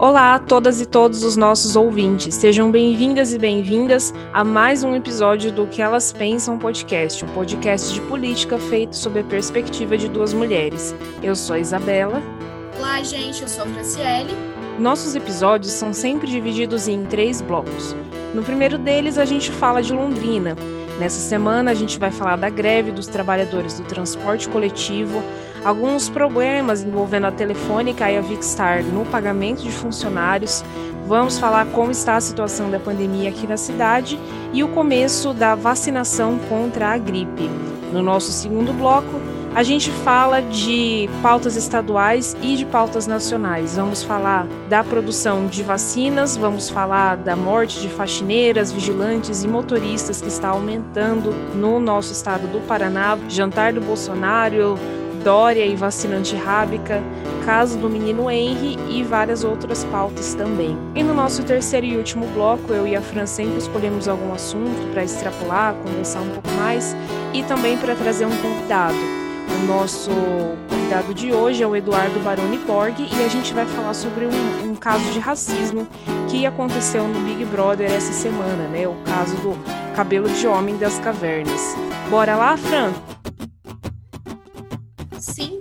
Olá a todas e todos os nossos ouvintes. Sejam bem-vindas e bem-vindas a mais um episódio do Que Elas Pensam podcast, um podcast de política feito sob a perspectiva de duas mulheres. Eu sou a Isabela. Olá, gente, eu sou a Franciele. Nossos episódios são sempre divididos em três blocos. No primeiro deles, a gente fala de Londrina. Nessa semana, a gente vai falar da greve dos trabalhadores do transporte coletivo, alguns problemas envolvendo a Telefônica e a Vicstar no pagamento de funcionários. Vamos falar como está a situação da pandemia aqui na cidade e o começo da vacinação contra a gripe. No nosso segundo bloco, a gente fala de pautas estaduais e de pautas nacionais. Vamos falar da produção de vacinas, vamos falar da morte de faxineiras, vigilantes e motoristas que está aumentando no nosso estado do Paraná, jantar do Bolsonaro, Dória e vacina antirrábica, caso do menino Henry e várias outras pautas também. E no nosso terceiro e último bloco, eu e a Fran sempre escolhemos algum assunto para extrapolar, conversar um pouco mais e também para trazer um convidado. O nosso convidado de hoje é o Eduardo Baroni Borg e a gente vai falar sobre um, um caso de racismo que aconteceu no Big Brother essa semana, né? O caso do cabelo de homem das cavernas. Bora lá, Fran?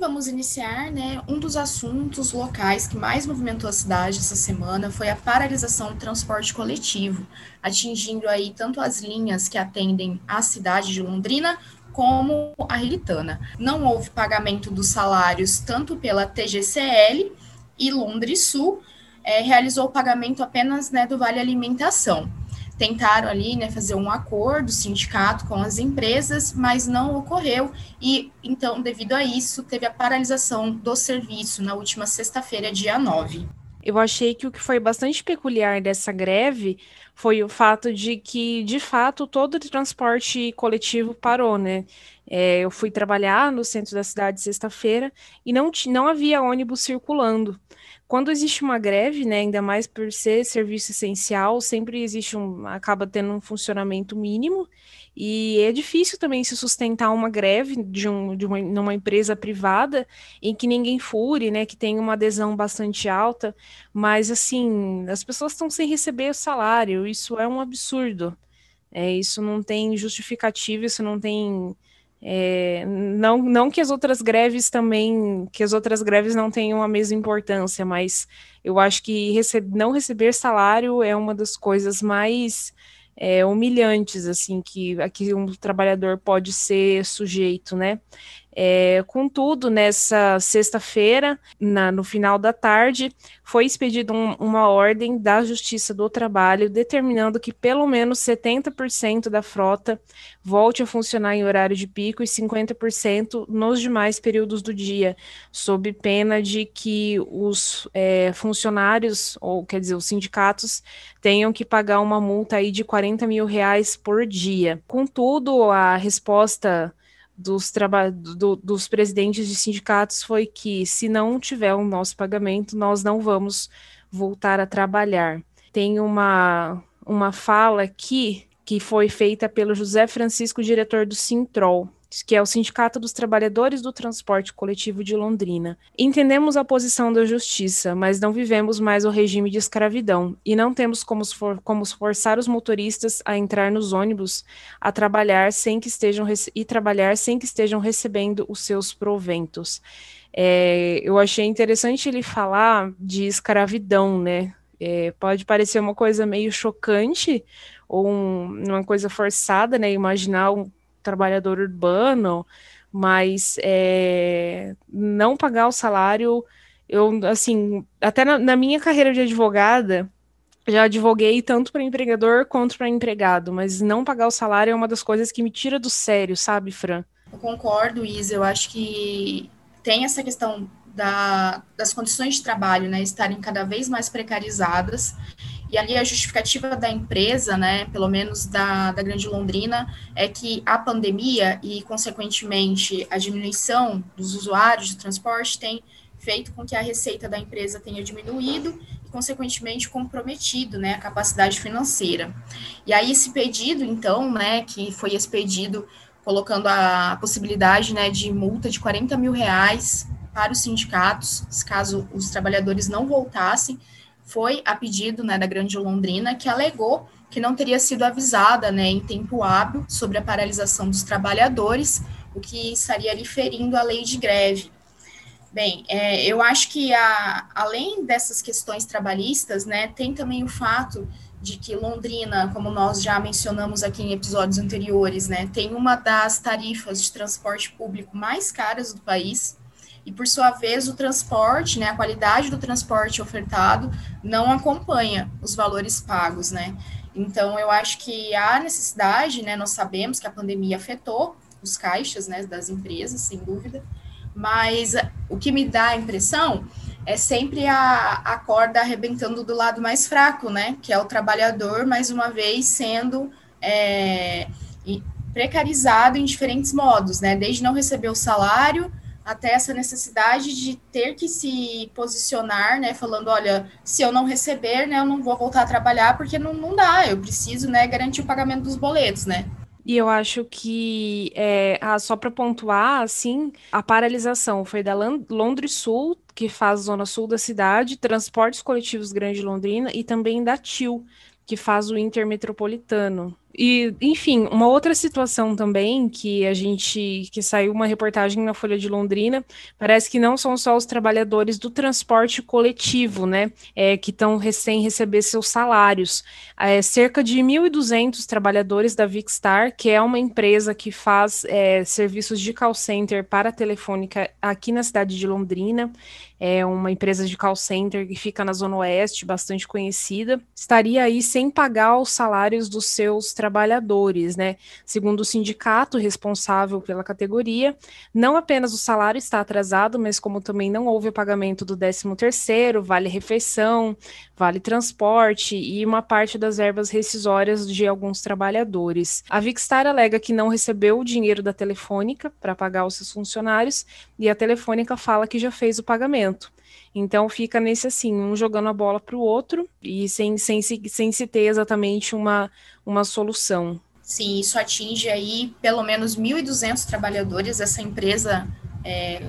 Vamos iniciar, né? Um dos assuntos locais que mais movimentou a cidade essa semana foi a paralisação do transporte coletivo, atingindo aí tanto as linhas que atendem a cidade de Londrina como a Rilitana. Não houve pagamento dos salários tanto pela TGCL e Londres Sul é, realizou o pagamento apenas né, do Vale Alimentação tentaram ali né, fazer um acordo, sindicato com as empresas, mas não ocorreu, e então, devido a isso, teve a paralisação do serviço na última sexta-feira, dia 9. Eu achei que o que foi bastante peculiar dessa greve foi o fato de que, de fato, todo o transporte coletivo parou, né? É, eu fui trabalhar no centro da cidade sexta-feira e não, não havia ônibus circulando quando existe uma greve, né, ainda mais por ser serviço essencial, sempre existe um, acaba tendo um funcionamento mínimo, e é difícil também se sustentar uma greve de, um, de uma, numa empresa privada em que ninguém fure, né, que tem uma adesão bastante alta, mas assim, as pessoas estão sem receber o salário, isso é um absurdo. É, isso não tem justificativa, isso não tem é, não, não que as outras greves também, que as outras greves não tenham a mesma importância, mas eu acho que não receber salário é uma das coisas mais é, humilhantes, assim, que, a que um trabalhador pode ser sujeito, né? É, contudo, nessa sexta-feira, no final da tarde, foi expedida um, uma ordem da Justiça do Trabalho determinando que pelo menos 70% da frota volte a funcionar em horário de pico e 50% nos demais períodos do dia, sob pena de que os é, funcionários, ou quer dizer, os sindicatos, tenham que pagar uma multa aí de 40 mil reais por dia. Contudo, a resposta dos, do, dos presidentes de sindicatos foi que, se não tiver o nosso pagamento, nós não vamos voltar a trabalhar. Tem uma, uma fala aqui que foi feita pelo José Francisco, diretor do Sintrol que é o Sindicato dos Trabalhadores do Transporte Coletivo de Londrina. Entendemos a posição da justiça, mas não vivemos mais o regime de escravidão e não temos como, for, como forçar os motoristas a entrar nos ônibus a trabalhar sem que estejam e trabalhar sem que estejam recebendo os seus proventos. É, eu achei interessante ele falar de escravidão, né? É, pode parecer uma coisa meio chocante ou um, uma coisa forçada, né? Imaginar um trabalhador urbano, mas é, não pagar o salário, eu, assim, até na, na minha carreira de advogada, já advoguei tanto para empregador quanto para empregado, mas não pagar o salário é uma das coisas que me tira do sério, sabe, Fran? Eu concordo, Isa. Eu acho que tem essa questão da, das condições de trabalho, né, estarem cada vez mais precarizadas. E ali a justificativa da empresa, né, pelo menos da, da Grande Londrina, é que a pandemia e, consequentemente, a diminuição dos usuários de transporte tem feito com que a receita da empresa tenha diminuído e, consequentemente, comprometido né, a capacidade financeira. E aí, esse pedido, então, né, que foi expedido colocando a possibilidade né, de multa de 40 mil reais para os sindicatos, caso os trabalhadores não voltassem, foi a pedido né, da Grande Londrina, que alegou que não teria sido avisada né, em tempo hábil sobre a paralisação dos trabalhadores, o que estaria ali ferindo a lei de greve. Bem, é, eu acho que a, além dessas questões trabalhistas, né, tem também o fato de que Londrina, como nós já mencionamos aqui em episódios anteriores, né, tem uma das tarifas de transporte público mais caras do país, e por sua vez o transporte, né, a qualidade do transporte ofertado não acompanha os valores pagos, né? Então eu acho que há necessidade, né, nós sabemos que a pandemia afetou os caixas, né, das empresas, sem dúvida, mas o que me dá a impressão é sempre a, a corda arrebentando do lado mais fraco, né? Que é o trabalhador, mais uma vez, sendo é, precarizado em diferentes modos, né? Desde não receber o salário até essa necessidade de ter que se posicionar, né? Falando, olha, se eu não receber, né, eu não vou voltar a trabalhar porque não, não dá, eu preciso, né, garantir o pagamento dos boletos, né? E eu acho que, é, ah, só para pontuar, assim, a paralisação foi da Londres Sul, que faz zona sul da cidade, Transportes Coletivos Grande Londrina, e também da TIL, que faz o intermetropolitano. E, enfim, uma outra situação também que a gente que saiu uma reportagem na Folha de Londrina, parece que não são só os trabalhadores do transporte coletivo, né, é, que estão sem receber seus salários. É, cerca de 1.200 trabalhadores da Vicstar, que é uma empresa que faz é, serviços de call center para telefônica aqui na cidade de Londrina, é uma empresa de call center que fica na Zona Oeste, bastante conhecida, estaria aí sem pagar os salários dos seus trabalhadores trabalhadores, né? Segundo o sindicato responsável pela categoria, não apenas o salário está atrasado, mas como também não houve o pagamento do 13º, vale refeição, vale transporte e uma parte das verbas rescisórias de alguns trabalhadores. A Vicstar alega que não recebeu o dinheiro da Telefônica para pagar os seus funcionários e a Telefônica fala que já fez o pagamento. Então fica nesse assim, um jogando a bola para o outro e sem, sem, se, sem se ter exatamente uma, uma solução. Sim, isso atinge aí pelo menos 1.200 trabalhadores. Essa empresa é,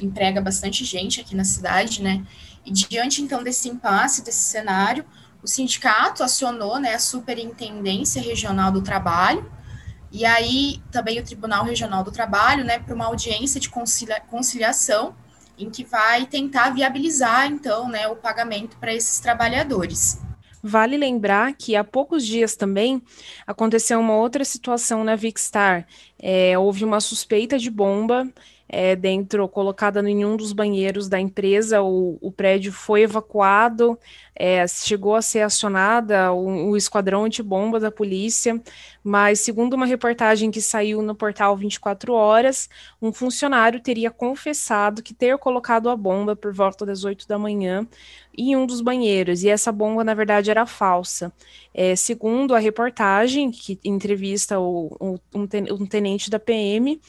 emprega bastante gente aqui na cidade, né? E diante então desse impasse, desse cenário, o sindicato acionou né, a Superintendência Regional do Trabalho e aí também o Tribunal Regional do Trabalho, né, para uma audiência de concilia conciliação em que vai tentar viabilizar, então, né, o pagamento para esses trabalhadores. Vale lembrar que há poucos dias também aconteceu uma outra situação na Vicstar. É, houve uma suspeita de bomba é, dentro, colocada em um dos banheiros da empresa. O, o prédio foi evacuado, é, chegou a ser acionada o, o esquadrão antibomba da polícia, mas segundo uma reportagem que saiu no portal 24 Horas, um funcionário teria confessado que ter colocado a bomba por volta das 8 da manhã em um dos banheiros, e essa bomba, na verdade, era falsa. É, segundo a reportagem, que entrevista o, o, um, tenente da PM,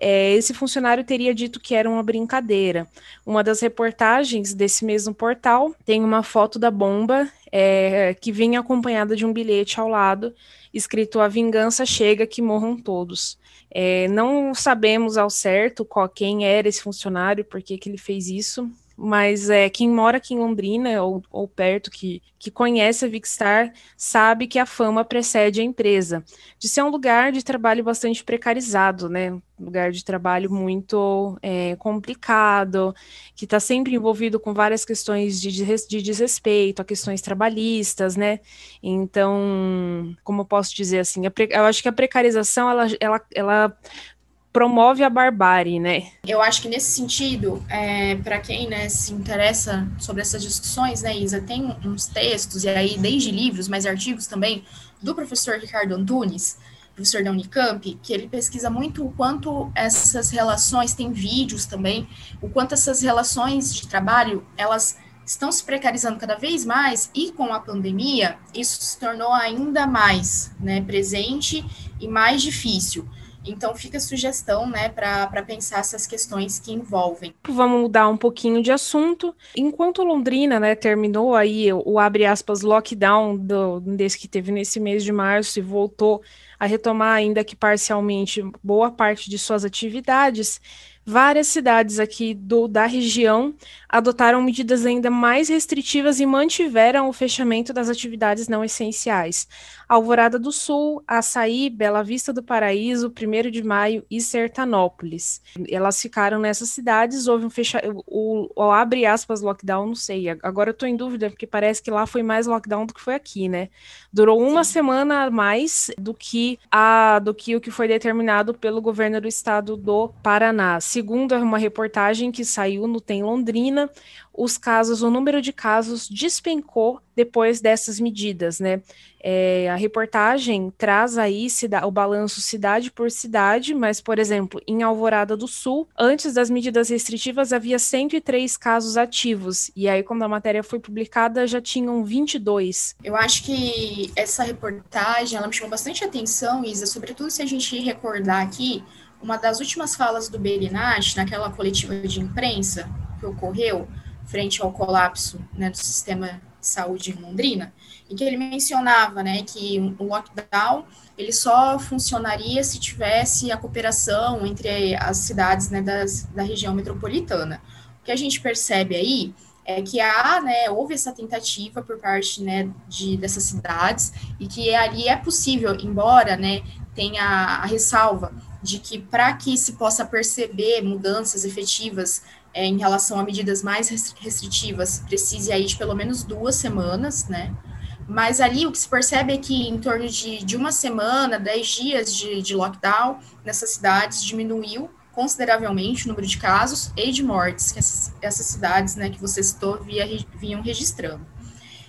é, esse funcionário teria dito que era uma brincadeira. Uma das reportagens desse mesmo portal tem uma foto da bomba é, que vem acompanhada de um bilhete ao lado, escrito A Vingança Chega, que morram todos. É, não sabemos ao certo qual, quem era esse funcionário, por que ele fez isso, mas é, quem mora aqui em Londrina ou, ou perto, que, que conhece a Vicstar, sabe que a fama precede a empresa, de ser um lugar de trabalho bastante precarizado, né? Um lugar de trabalho muito é, complicado, que está sempre envolvido com várias questões de, de desrespeito, a questões trabalhistas, né? Então, como eu posso dizer assim, eu acho que a precarização ela, ela, ela promove a barbárie, né? Eu acho que nesse sentido, é, para quem né, se interessa sobre essas discussões, né, Isa, tem uns textos, e aí desde livros, mas artigos também, do professor Ricardo Antunes, professor da Unicamp, que ele pesquisa muito o quanto essas relações, tem vídeos também, o quanto essas relações de trabalho, elas estão se precarizando cada vez mais, e com a pandemia, isso se tornou ainda mais né, presente e mais difícil. Então fica a sugestão, né, para pensar essas questões que envolvem. Vamos mudar um pouquinho de assunto. Enquanto Londrina, né, terminou aí o, abre aspas lockdown do, desse que teve nesse mês de março e voltou a retomar ainda que parcialmente boa parte de suas atividades, várias cidades aqui do, da região adotaram medidas ainda mais restritivas e mantiveram o fechamento das atividades não essenciais. Alvorada do Sul, Açaí, Bela Vista do Paraíso, 1 de Maio e Sertanópolis. Elas ficaram nessas cidades, houve um fechamento, o, o, abre aspas lockdown, não sei, agora eu tô em dúvida, porque parece que lá foi mais lockdown do que foi aqui, né? Durou uma Sim. semana a mais do que, a, do que o que foi determinado pelo governo do estado do Paraná. Segundo uma reportagem que saiu no Tem Londrina, os casos, o número de casos despencou depois dessas medidas, né? É, a reportagem traz aí o balanço cidade por cidade, mas, por exemplo, em Alvorada do Sul, antes das medidas restritivas, havia 103 casos ativos, e aí, quando a matéria foi publicada, já tinham 22. Eu acho que essa reportagem, ela me chamou bastante atenção, Isa, sobretudo se a gente recordar aqui, uma das últimas falas do Berinach, naquela coletiva de imprensa que ocorreu, frente ao colapso né, do sistema saúde em Londrina, em que ele mencionava né, que o lockdown ele só funcionaria se tivesse a cooperação entre as cidades né, das, da região metropolitana. O que a gente percebe aí é que há, né, houve essa tentativa por parte né, de, dessas cidades e que ali é possível, embora né, tenha a ressalva de que para que se possa perceber mudanças efetivas é, em relação a medidas mais restritivas, precise aí de pelo menos duas semanas, né? Mas ali o que se percebe é que em torno de, de uma semana, dez dias de, de lockdown nessas cidades diminuiu consideravelmente o número de casos e de mortes que essas, essas cidades, né, que você citou, via, vinham registrando.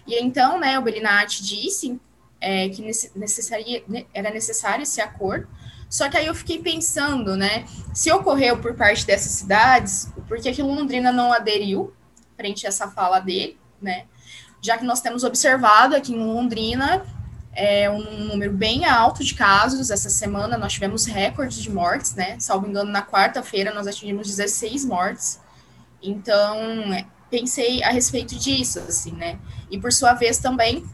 E então, né, o Belinati disse é, que necessaria, era necessário esse acordo só que aí eu fiquei pensando, né? Se ocorreu por parte dessas cidades, por que, que Londrina não aderiu frente a essa fala dele, né? Já que nós temos observado aqui em Londrina é, um número bem alto de casos. Essa semana nós tivemos recordes de mortes, né? Salvo engano, na quarta-feira nós atingimos 16 mortes. Então, pensei a respeito disso, assim, né? E por sua vez também,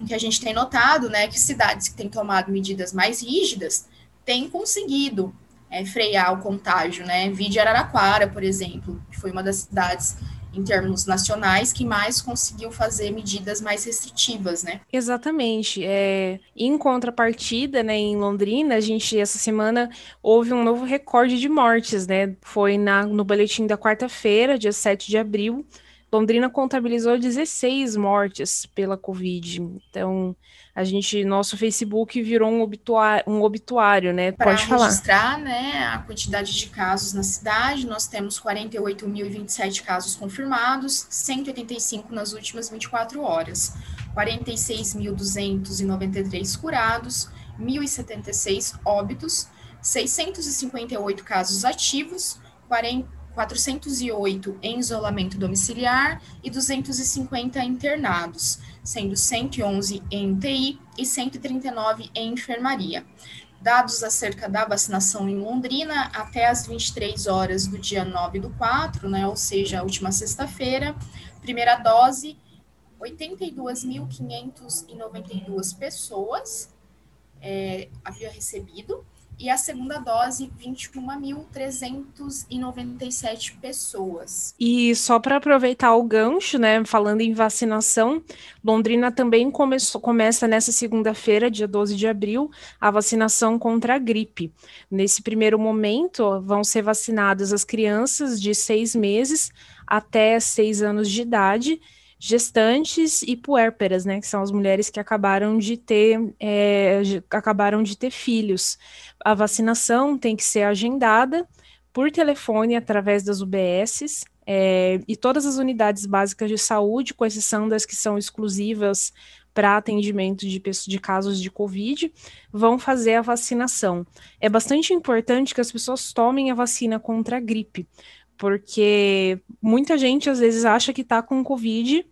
o que a gente tem notado, né, que cidades que têm tomado medidas mais rígidas tem conseguido é, frear o contágio, né? Vide Araraquara, por exemplo, que foi uma das cidades em termos nacionais, que mais conseguiu fazer medidas mais restritivas, né? Exatamente. É, em contrapartida, né, em Londrina, a gente, essa semana, houve um novo recorde de mortes, né? Foi na, no boletim da quarta-feira, dia 7 de abril, Londrina contabilizou 16 mortes pela Covid. Então, a gente, nosso Facebook virou um obituário, um obituário né? Para Pode falar. registrar, né, a quantidade de casos na cidade, nós temos 48.027 casos confirmados, 185 nas últimas 24 horas, 46.293 curados, 1.076 óbitos, 658 casos ativos, 40 408 em isolamento domiciliar e 250 internados, sendo 111 em UTI e 139 em enfermaria. Dados acerca da vacinação em Londrina, até as 23 horas do dia 9 do 4, né, ou seja, a última sexta-feira, primeira dose, 82.592 pessoas é, havia recebido, e a segunda dose 21.397 pessoas. E só para aproveitar o gancho, né, falando em vacinação, Londrina também começou, começa nessa segunda-feira, dia 12 de abril, a vacinação contra a gripe. Nesse primeiro momento, vão ser vacinadas as crianças de seis meses até seis anos de idade gestantes e puérperas, né, que são as mulheres que acabaram de ter é, acabaram de ter filhos. A vacinação tem que ser agendada por telefone através das UBSs é, e todas as unidades básicas de saúde, com exceção das que são exclusivas para atendimento de, de casos de Covid, vão fazer a vacinação. É bastante importante que as pessoas tomem a vacina contra a gripe, porque muita gente às vezes acha que está com Covid,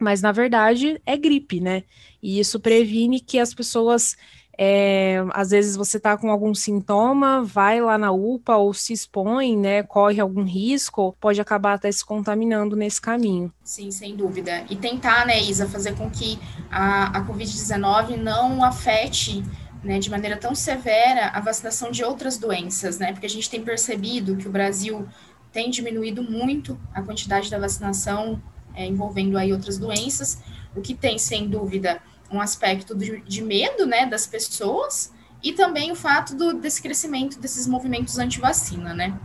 mas na verdade é gripe, né? E isso previne que as pessoas, é, às vezes você está com algum sintoma, vai lá na UPA ou se expõe, né? Corre algum risco, pode acabar até se contaminando nesse caminho. Sim, sem dúvida. E tentar, né, Isa, fazer com que a, a Covid-19 não afete né, de maneira tão severa a vacinação de outras doenças, né? Porque a gente tem percebido que o Brasil tem diminuído muito a quantidade da vacinação é, envolvendo aí outras doenças, o que tem, sem dúvida, um aspecto de, de medo, né, das pessoas, e também o fato do, desse crescimento desses movimentos anti-vacina, né?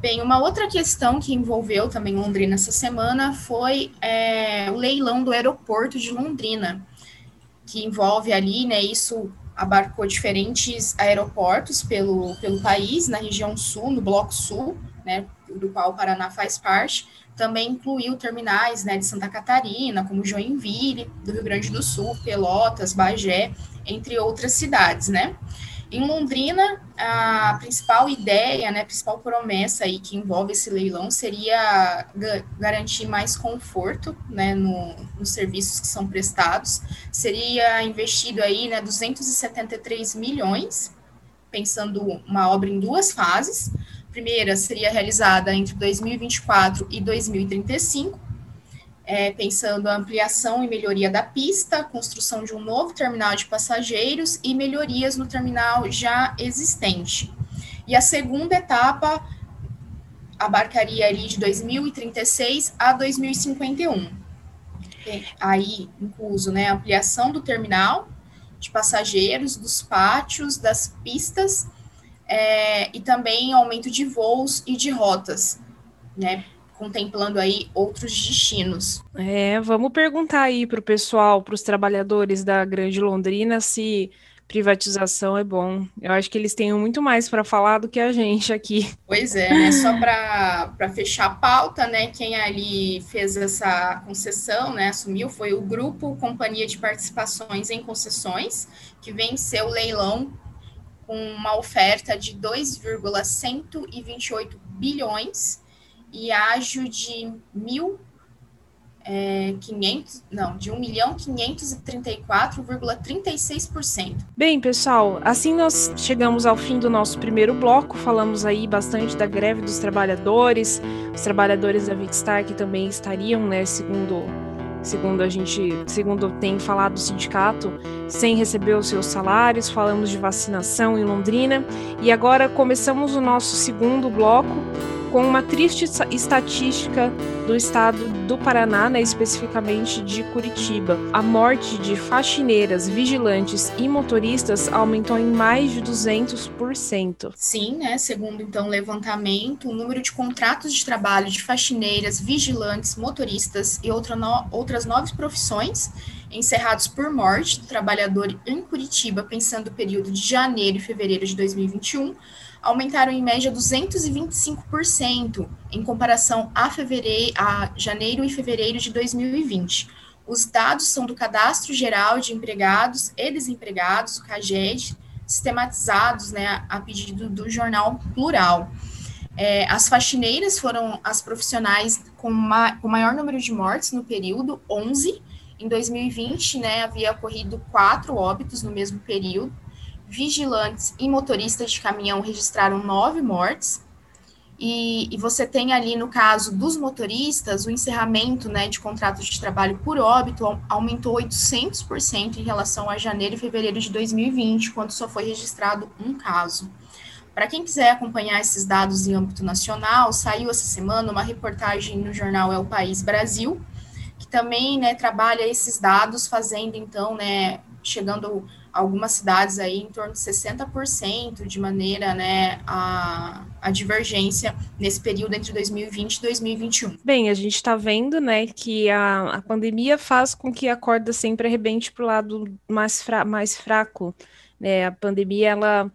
Bem, uma outra questão que envolveu também Londrina essa semana foi é, o leilão do aeroporto de Londrina, que envolve ali, né, isso abarcou diferentes aeroportos pelo, pelo país, na região sul, no Bloco Sul, né, do qual o Paraná faz parte, também incluiu terminais né, de Santa Catarina, como Joinville, do Rio Grande do Sul, Pelotas, Bagé, entre outras cidades, né? Em Londrina, a principal ideia, né, a principal promessa aí que envolve esse leilão seria garantir mais conforto, né, no, nos serviços que são prestados. Seria investido aí, né, 273 milhões, pensando uma obra em duas fases. Primeira seria realizada entre 2024 e 2035, é, pensando a ampliação e melhoria da pista, construção de um novo terminal de passageiros e melhorias no terminal já existente. E a segunda etapa abarcaria ali de 2036 a 2051. Aí, incluso, né, ampliação do terminal de passageiros, dos pátios, das pistas, é, e também aumento de voos e de rotas, né, contemplando aí outros destinos. É, vamos perguntar aí para o pessoal, para os trabalhadores da Grande Londrina, se privatização é bom. Eu acho que eles têm muito mais para falar do que a gente aqui. Pois é, né? Só para fechar a pauta, né? Quem ali fez essa concessão, né? Assumiu foi o grupo Companhia de Participações em Concessões, que venceu o leilão com uma oferta de 2,128 bilhões e ágio de mil é, 500, não, de 1 milhão 534,36%. Bem, pessoal, assim nós chegamos ao fim do nosso primeiro bloco, falamos aí bastante da greve dos trabalhadores, os trabalhadores da Vitstar que também estariam, né, segundo segundo a gente, segundo tem falado o sindicato, sem receber os seus salários, falamos de vacinação em Londrina. E agora começamos o nosso segundo bloco com uma triste estatística do estado do Paraná, né, especificamente de Curitiba. A morte de faxineiras, vigilantes e motoristas aumentou em mais de 200%. Sim, né, segundo então o levantamento, o número de contratos de trabalho de faxineiras, vigilantes, motoristas e outra no, outras nove profissões encerrados por morte do trabalhador em Curitiba, pensando o período de janeiro e fevereiro de 2021, aumentaram em média 225% em comparação a, fevereiro, a janeiro e fevereiro de 2020. Os dados são do Cadastro Geral de Empregados e Desempregados, o CAGED, sistematizados né, a pedido do jornal Plural. É, as faxineiras foram as profissionais com, ma com maior número de mortes no período, 11. Em 2020, né, havia ocorrido quatro óbitos no mesmo período vigilantes e motoristas de caminhão registraram nove mortes. E, e, você tem ali, no caso dos motoristas, o encerramento né, de contratos de trabalho por óbito aumentou 800% em relação a janeiro e fevereiro de 2020, quando só foi registrado um caso. Para quem quiser acompanhar esses dados em âmbito nacional, saiu essa semana uma reportagem no jornal É o País Brasil, que também né, trabalha esses dados, fazendo então, né, chegando algumas cidades aí em torno de 60% de maneira, né, a, a divergência nesse período entre 2020 e 2021. Bem, a gente está vendo, né, que a, a pandemia faz com que a corda sempre arrebente para o lado mais, fra mais fraco, né, a pandemia, ela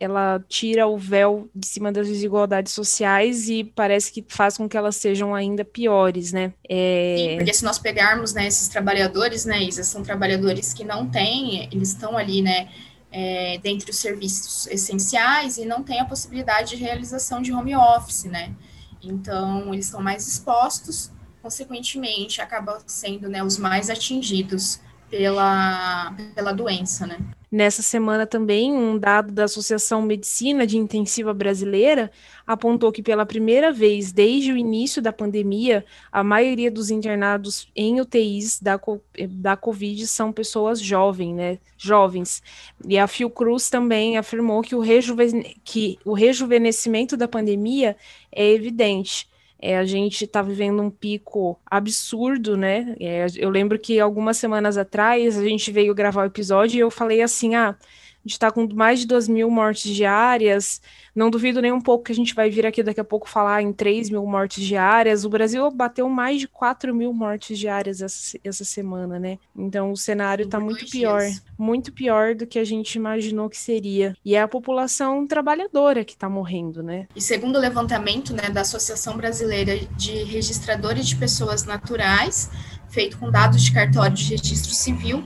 ela tira o véu de cima das desigualdades sociais e parece que faz com que elas sejam ainda piores, né? É... Sim, porque se nós pegarmos né, esses trabalhadores, né, Isa, são trabalhadores que não têm, eles estão ali, né, é, dentre os serviços essenciais e não têm a possibilidade de realização de home office, né? Então, eles estão mais expostos, consequentemente, acabam sendo né, os mais atingidos pela, pela doença, né? Nessa semana também, um dado da Associação Medicina de Intensiva Brasileira apontou que pela primeira vez desde o início da pandemia, a maioria dos internados em UTIs da, da Covid são pessoas jovens, né? Jovens. E a Fiocruz também afirmou que o, rejuven que o rejuvenescimento da pandemia é evidente. É, a gente está vivendo um pico absurdo, né? É, eu lembro que algumas semanas atrás a gente veio gravar o episódio e eu falei assim: ah, a gente está com mais de 2 mil mortes diárias. Não duvido nem um pouco que a gente vai vir aqui daqui a pouco falar em 3 mil mortes diárias. O Brasil bateu mais de 4 mil mortes diárias essa, essa semana, né? Então o cenário está muito pior. Dias. Muito pior do que a gente imaginou que seria. E é a população trabalhadora que está morrendo, né? E segundo o levantamento né, da Associação Brasileira de Registradores de Pessoas Naturais, feito com dados de cartório de registro civil,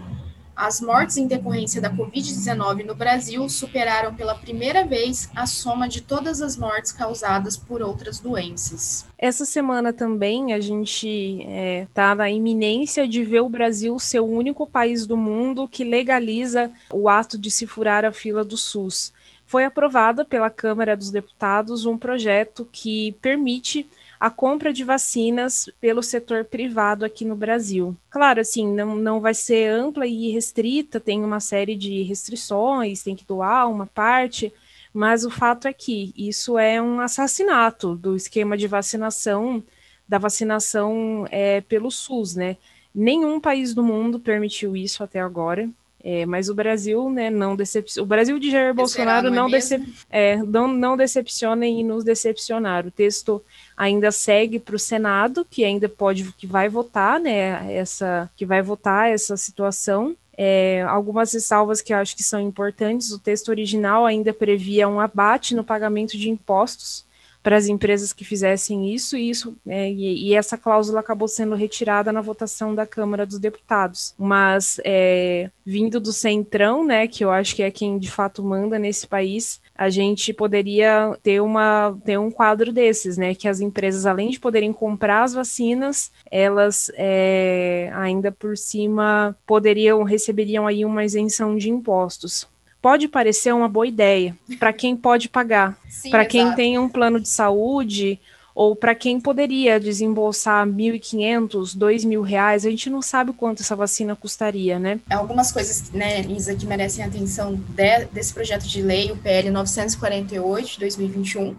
as mortes em decorrência da Covid-19 no Brasil superaram pela primeira vez a soma de todas as mortes causadas por outras doenças. Essa semana também a gente está é, tá na iminência de ver o Brasil ser o único país do mundo que legaliza o ato de se furar a fila do SUS. Foi aprovado pela Câmara dos Deputados um projeto que permite a compra de vacinas pelo setor privado aqui no Brasil. Claro, assim, não, não vai ser ampla e restrita, tem uma série de restrições, tem que doar uma parte, mas o fato é que isso é um assassinato do esquema de vacinação, da vacinação é, pelo SUS, né? Nenhum país do mundo permitiu isso até agora. É, mas o Brasil, né, não decepciona. O Brasil de Jair Bolsonaro não, é não, decep é, não, não decepciona e nos decepcionar. O texto ainda segue para o Senado, que ainda pode, que vai votar, né, essa, que vai votar essa situação. É, algumas ressalvas que eu acho que são importantes. O texto original ainda previa um abate no pagamento de impostos para as empresas que fizessem isso, e, isso é, e, e, essa cláusula acabou sendo retirada na votação da Câmara dos Deputados. Mas é, vindo do Centrão, né, que eu acho que é quem de fato manda nesse país, a gente poderia ter, uma, ter um quadro desses, né? Que as empresas, além de poderem comprar as vacinas, elas é, ainda por cima poderiam, receberiam aí uma isenção de impostos. Pode parecer uma boa ideia para quem pode pagar, para quem tem um plano de saúde ou para quem poderia desembolsar 1.500, 2.000 reais, a gente não sabe quanto essa vacina custaria, né? Algumas coisas, né, Isa, que merecem atenção de, desse projeto de lei, o PL 948 de 2021.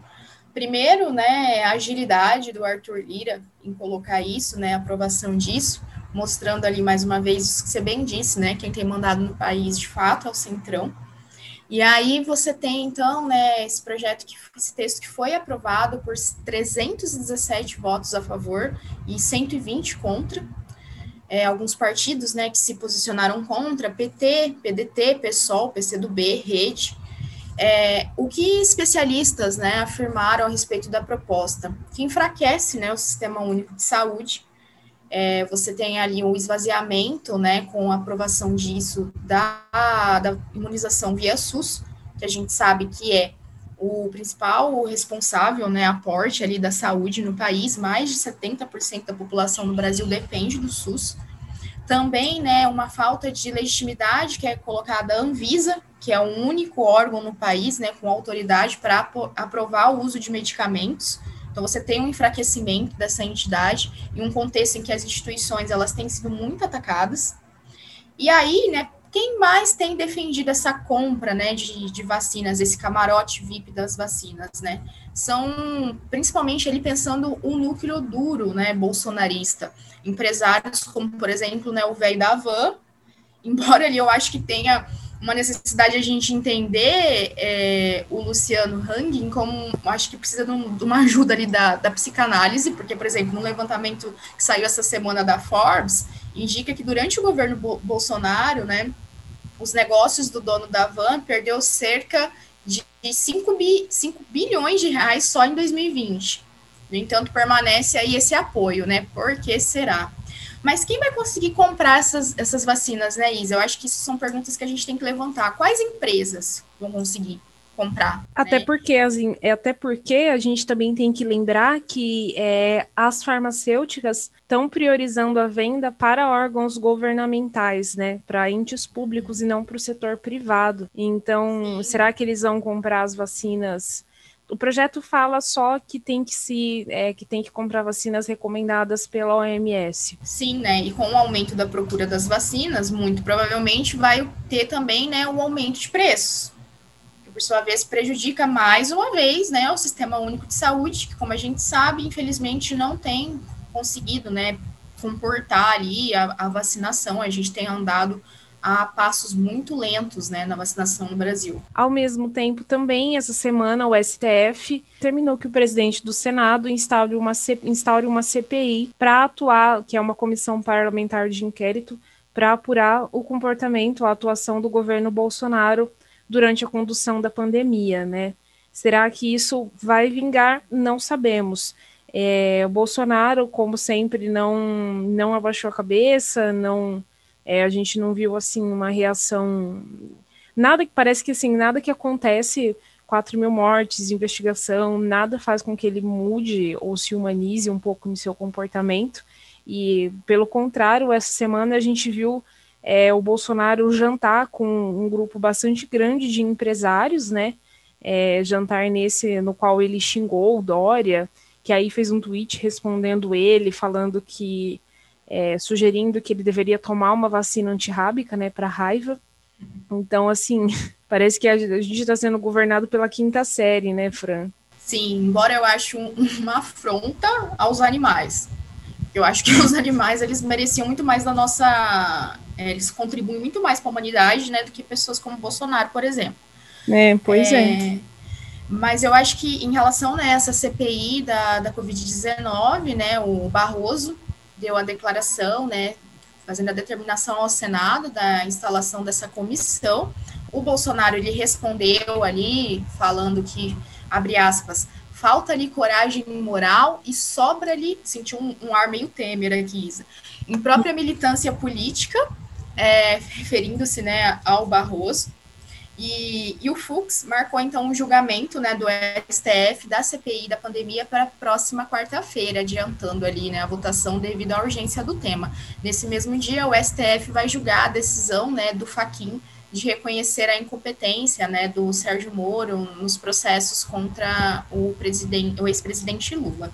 Primeiro, né, a agilidade do Arthur Lira em colocar isso, né, a aprovação disso, mostrando ali mais uma vez o que você bem disse, né, quem tem mandado no país de fato é o Centrão. E aí você tem, então, né, esse projeto, que, esse texto que foi aprovado por 317 votos a favor e 120 contra. É, alguns partidos, né, que se posicionaram contra, PT, PDT, PSOL, PCdoB, Rede. É, o que especialistas, né, afirmaram a respeito da proposta? Que enfraquece, né, o Sistema Único de Saúde, é, você tem ali um esvaziamento, né, com a aprovação disso da, da imunização via SUS, que a gente sabe que é o principal responsável, né, aporte ali da saúde no país, mais de 70% da população no Brasil depende do SUS. Também, né, uma falta de legitimidade que é colocada a Anvisa, que é o único órgão no país, né, com autoridade para aprovar o uso de medicamentos. Então você tem um enfraquecimento dessa entidade em um contexto em que as instituições elas têm sido muito atacadas. E aí, né, quem mais tem defendido essa compra, né, de, de vacinas, esse camarote VIP das vacinas, né? São principalmente ele pensando o um núcleo duro, né, bolsonarista, empresários como, por exemplo, né, o velho da Van, embora ele eu acho que tenha uma necessidade de a gente entender é, o Luciano Hangin como acho que precisa de, um, de, uma ajuda ali da, da psicanálise, porque, por exemplo, no levantamento que saiu essa semana da Forbes, indica que durante o governo Bo Bolsonaro, né, os negócios do dono da Van perdeu cerca de 5, bi, 5 bilhões de reais só em 2020. No entanto, permanece aí esse apoio, né? Por que será? Mas quem vai conseguir comprar essas, essas vacinas, né, Isa? Eu acho que isso são perguntas que a gente tem que levantar. Quais empresas vão conseguir? comprar. Até né? porque assim, até porque a gente também tem que lembrar que é, as farmacêuticas estão priorizando a venda para órgãos governamentais, né? Para entes públicos e não para o setor privado. Então, Sim. será que eles vão comprar as vacinas? O projeto fala só que tem que se é, que tem que comprar vacinas recomendadas pela OMS. Sim, né? E com o aumento da procura das vacinas, muito provavelmente vai ter também, né, um aumento de preços por sua vez, prejudica mais uma vez né, o Sistema Único de Saúde, que, como a gente sabe, infelizmente não tem conseguido né, comportar ali a, a vacinação. A gente tem andado a passos muito lentos né, na vacinação no Brasil. Ao mesmo tempo, também, essa semana, o STF terminou que o presidente do Senado instaure uma, instaure uma CPI para atuar, que é uma comissão parlamentar de inquérito, para apurar o comportamento, a atuação do governo Bolsonaro durante a condução da pandemia, né? Será que isso vai vingar? Não sabemos. É, o Bolsonaro, como sempre, não, não abaixou a cabeça, não, é, a gente não viu assim uma reação. Nada que parece que assim, nada que acontece, 4 mil mortes, investigação, nada faz com que ele mude ou se humanize um pouco no seu comportamento. E pelo contrário, essa semana a gente viu é, o Bolsonaro jantar com um grupo bastante grande de empresários, né? É, jantar nesse no qual ele xingou o Dória, que aí fez um tweet respondendo ele, falando que é, sugerindo que ele deveria tomar uma vacina antirrábica, né, para raiva. Então, assim, parece que a gente está sendo governado pela quinta série, né, Fran? Sim, embora eu ache um, uma afronta aos animais. Eu acho que os animais eles mereciam muito mais da nossa é, eles contribuem muito mais para a humanidade, né, do que pessoas como Bolsonaro, por exemplo. É, pois é. é. Mas eu acho que em relação né, a essa CPI da, da Covid-19, né, o Barroso deu a declaração, né, fazendo a determinação ao Senado da instalação dessa comissão. O Bolsonaro ele respondeu ali, falando que, abre aspas, falta-lhe coragem moral e sobra-lhe, sentiu um, um ar meio Temer aqui, Isa, em própria militância política é, referindo-se né, ao Barroso. E, e, o Fux marcou então um julgamento né, do STF da CPI da pandemia para a próxima quarta-feira, adiantando ali né, a votação devido à urgência do tema. Nesse mesmo dia, o STF vai julgar a decisão né, do Faquin de reconhecer a incompetência né, do Sérgio Moro nos processos contra o, o ex-presidente Lula.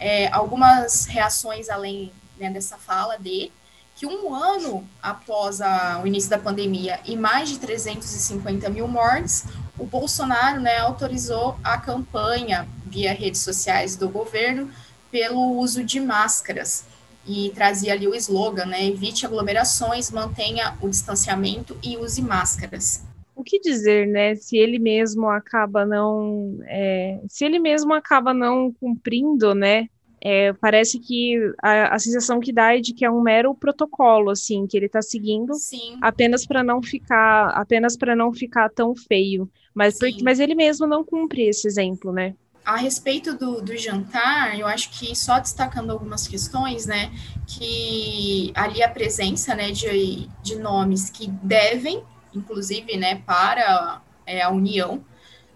É, algumas reações além né, dessa fala dele que um ano após a, o início da pandemia e mais de 350 mil mortes, o Bolsonaro né, autorizou a campanha via redes sociais do governo pelo uso de máscaras e trazia ali o slogan, né, evite aglomerações, mantenha o distanciamento e use máscaras. O que dizer, né, se ele mesmo acaba não, é, se ele mesmo acaba não cumprindo, né, é, parece que a, a, sensação que dá é de que é um mero protocolo, assim, que ele está seguindo Sim. apenas para não ficar, apenas para não ficar tão feio. Mas, porque, mas ele mesmo não cumpre esse exemplo, né? A respeito do, do jantar, eu acho que só destacando algumas questões, né, que ali a presença, né, de, de nomes que devem, inclusive, né, para é, a União,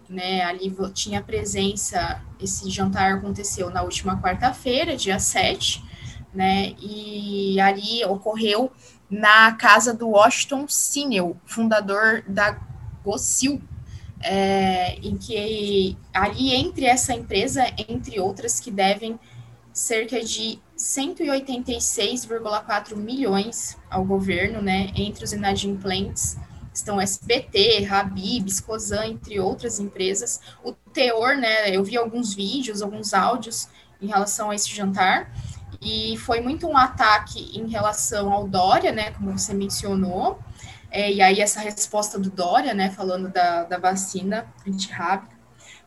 né, ali tinha presença, esse jantar aconteceu na última quarta-feira, dia 7, né, e ali ocorreu na casa do Washington Sinel, fundador da Gocil, é, em que ali entre essa empresa, entre outras que devem cerca de 186,4 milhões ao governo, né, entre os inadimplentes, estão SBT, Habib, Cosan, entre outras empresas. O teor, né, eu vi alguns vídeos, alguns áudios em relação a esse jantar, e foi muito um ataque em relação ao Dória, né, como você mencionou, é, e aí essa resposta do Dória, né, falando da, da vacina antirrábica,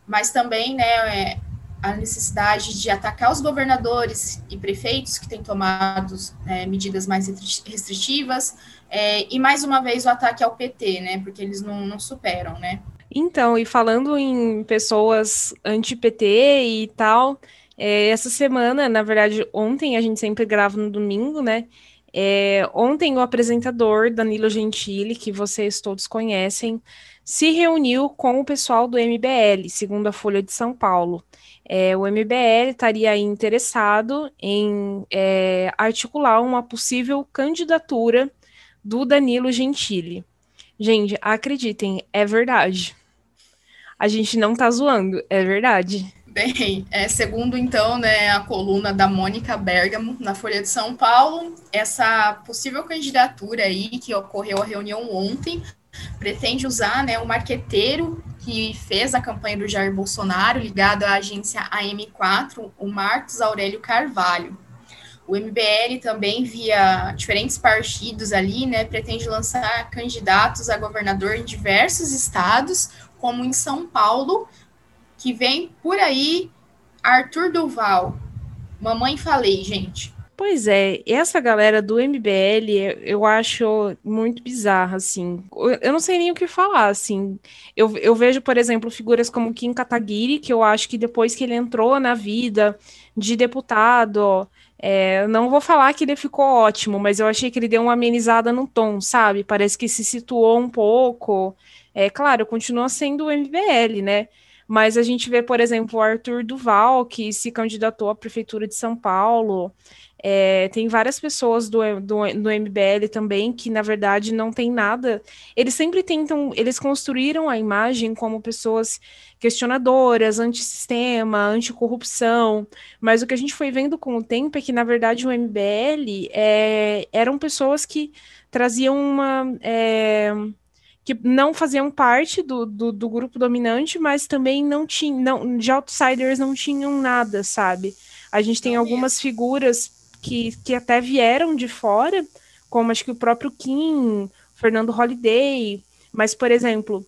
mas também, né, é, a necessidade de atacar os governadores e prefeitos que têm tomado é, medidas mais restritivas, é, e mais uma vez o ataque ao PT, né? Porque eles não, não superam, né? Então, e falando em pessoas anti-PT e tal, é, essa semana, na verdade, ontem a gente sempre grava no domingo, né? É, ontem o apresentador Danilo Gentili, que vocês todos conhecem, se reuniu com o pessoal do MBL, segundo a Folha de São Paulo. É, o MBL estaria interessado em é, articular uma possível candidatura do Danilo Gentili. Gente, acreditem, é verdade. A gente não tá zoando, é verdade. Bem, é, segundo então né, a coluna da Mônica Bergamo na Folha de São Paulo, essa possível candidatura aí que ocorreu a reunião ontem pretende usar né, o marqueteiro que fez a campanha do Jair Bolsonaro ligado à agência AM4, o Marcos Aurélio Carvalho. O MBL também, via diferentes partidos ali, né, pretende lançar candidatos a governador em diversos estados, como em São Paulo, que vem por aí Arthur Duval. Mamãe falei, gente. Pois é, essa galera do MBL eu acho muito bizarra, assim. Eu não sei nem o que falar, assim. Eu, eu vejo, por exemplo, figuras como Kim Kataguiri, que eu acho que depois que ele entrou na vida de deputado, é, não vou falar que ele ficou ótimo, mas eu achei que ele deu uma amenizada no tom, sabe? Parece que se situou um pouco. É claro, continua sendo o MBL, né? Mas a gente vê, por exemplo, o Arthur Duval, que se candidatou à Prefeitura de São Paulo. É, tem várias pessoas do, do, do, MBL também que, na verdade, não tem nada. Eles sempre tentam, eles construíram a imagem como pessoas questionadoras, antissistema, anticorrupção, mas o que a gente foi vendo com o tempo é que, na verdade, o MBL é, eram pessoas que traziam uma. É, que não faziam parte do, do, do, grupo dominante, mas também não tinham, não, de outsiders não tinham nada, sabe? A gente tem algumas figuras que, que até vieram de fora, como acho que o próprio Kim, Fernando Holliday, mas, por exemplo,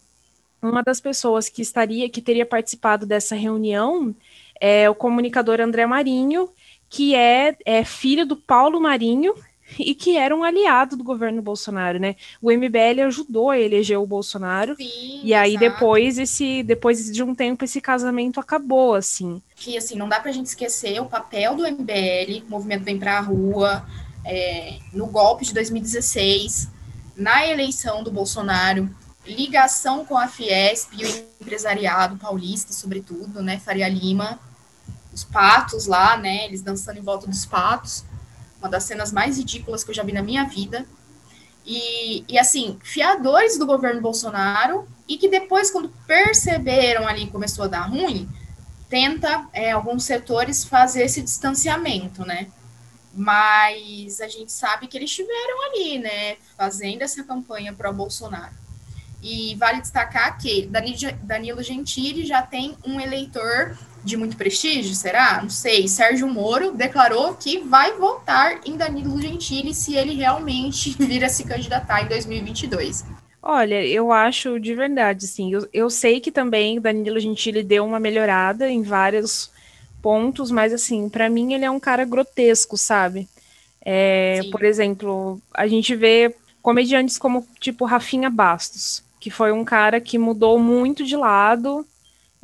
uma das pessoas que estaria, que teria participado dessa reunião é o comunicador André Marinho, que é, é filho do Paulo Marinho, e que era um aliado do governo Bolsonaro, né? O MBL ajudou a eleger o Bolsonaro. Sim, e aí exato. depois esse depois de um tempo esse casamento acabou assim. Que assim, não dá pra gente esquecer o papel do MBL, Movimento Vem Pra Rua, é, no golpe de 2016, na eleição do Bolsonaro, ligação com a Fiesp e o empresariado paulista, sobretudo, né, Faria Lima, os patos lá, né, eles dançando em volta dos patos uma das cenas mais ridículas que eu já vi na minha vida. E, e assim, fiadores do governo Bolsonaro, e que depois, quando perceberam ali começou a dar ruim, tenta, é, alguns setores, fazer esse distanciamento, né? Mas a gente sabe que eles estiveram ali, né, fazendo essa campanha pro Bolsonaro. E vale destacar que Danilo Gentili já tem um eleitor de muito prestígio, será? Não sei. Sérgio Moro declarou que vai votar em Danilo Gentili se ele realmente vir a se candidatar em 2022. Olha, eu acho de verdade, sim. Eu, eu sei que também Danilo Gentili deu uma melhorada em vários pontos, mas assim, para mim ele é um cara grotesco, sabe? É, por exemplo, a gente vê comediantes como tipo Rafinha Bastos, que foi um cara que mudou muito de lado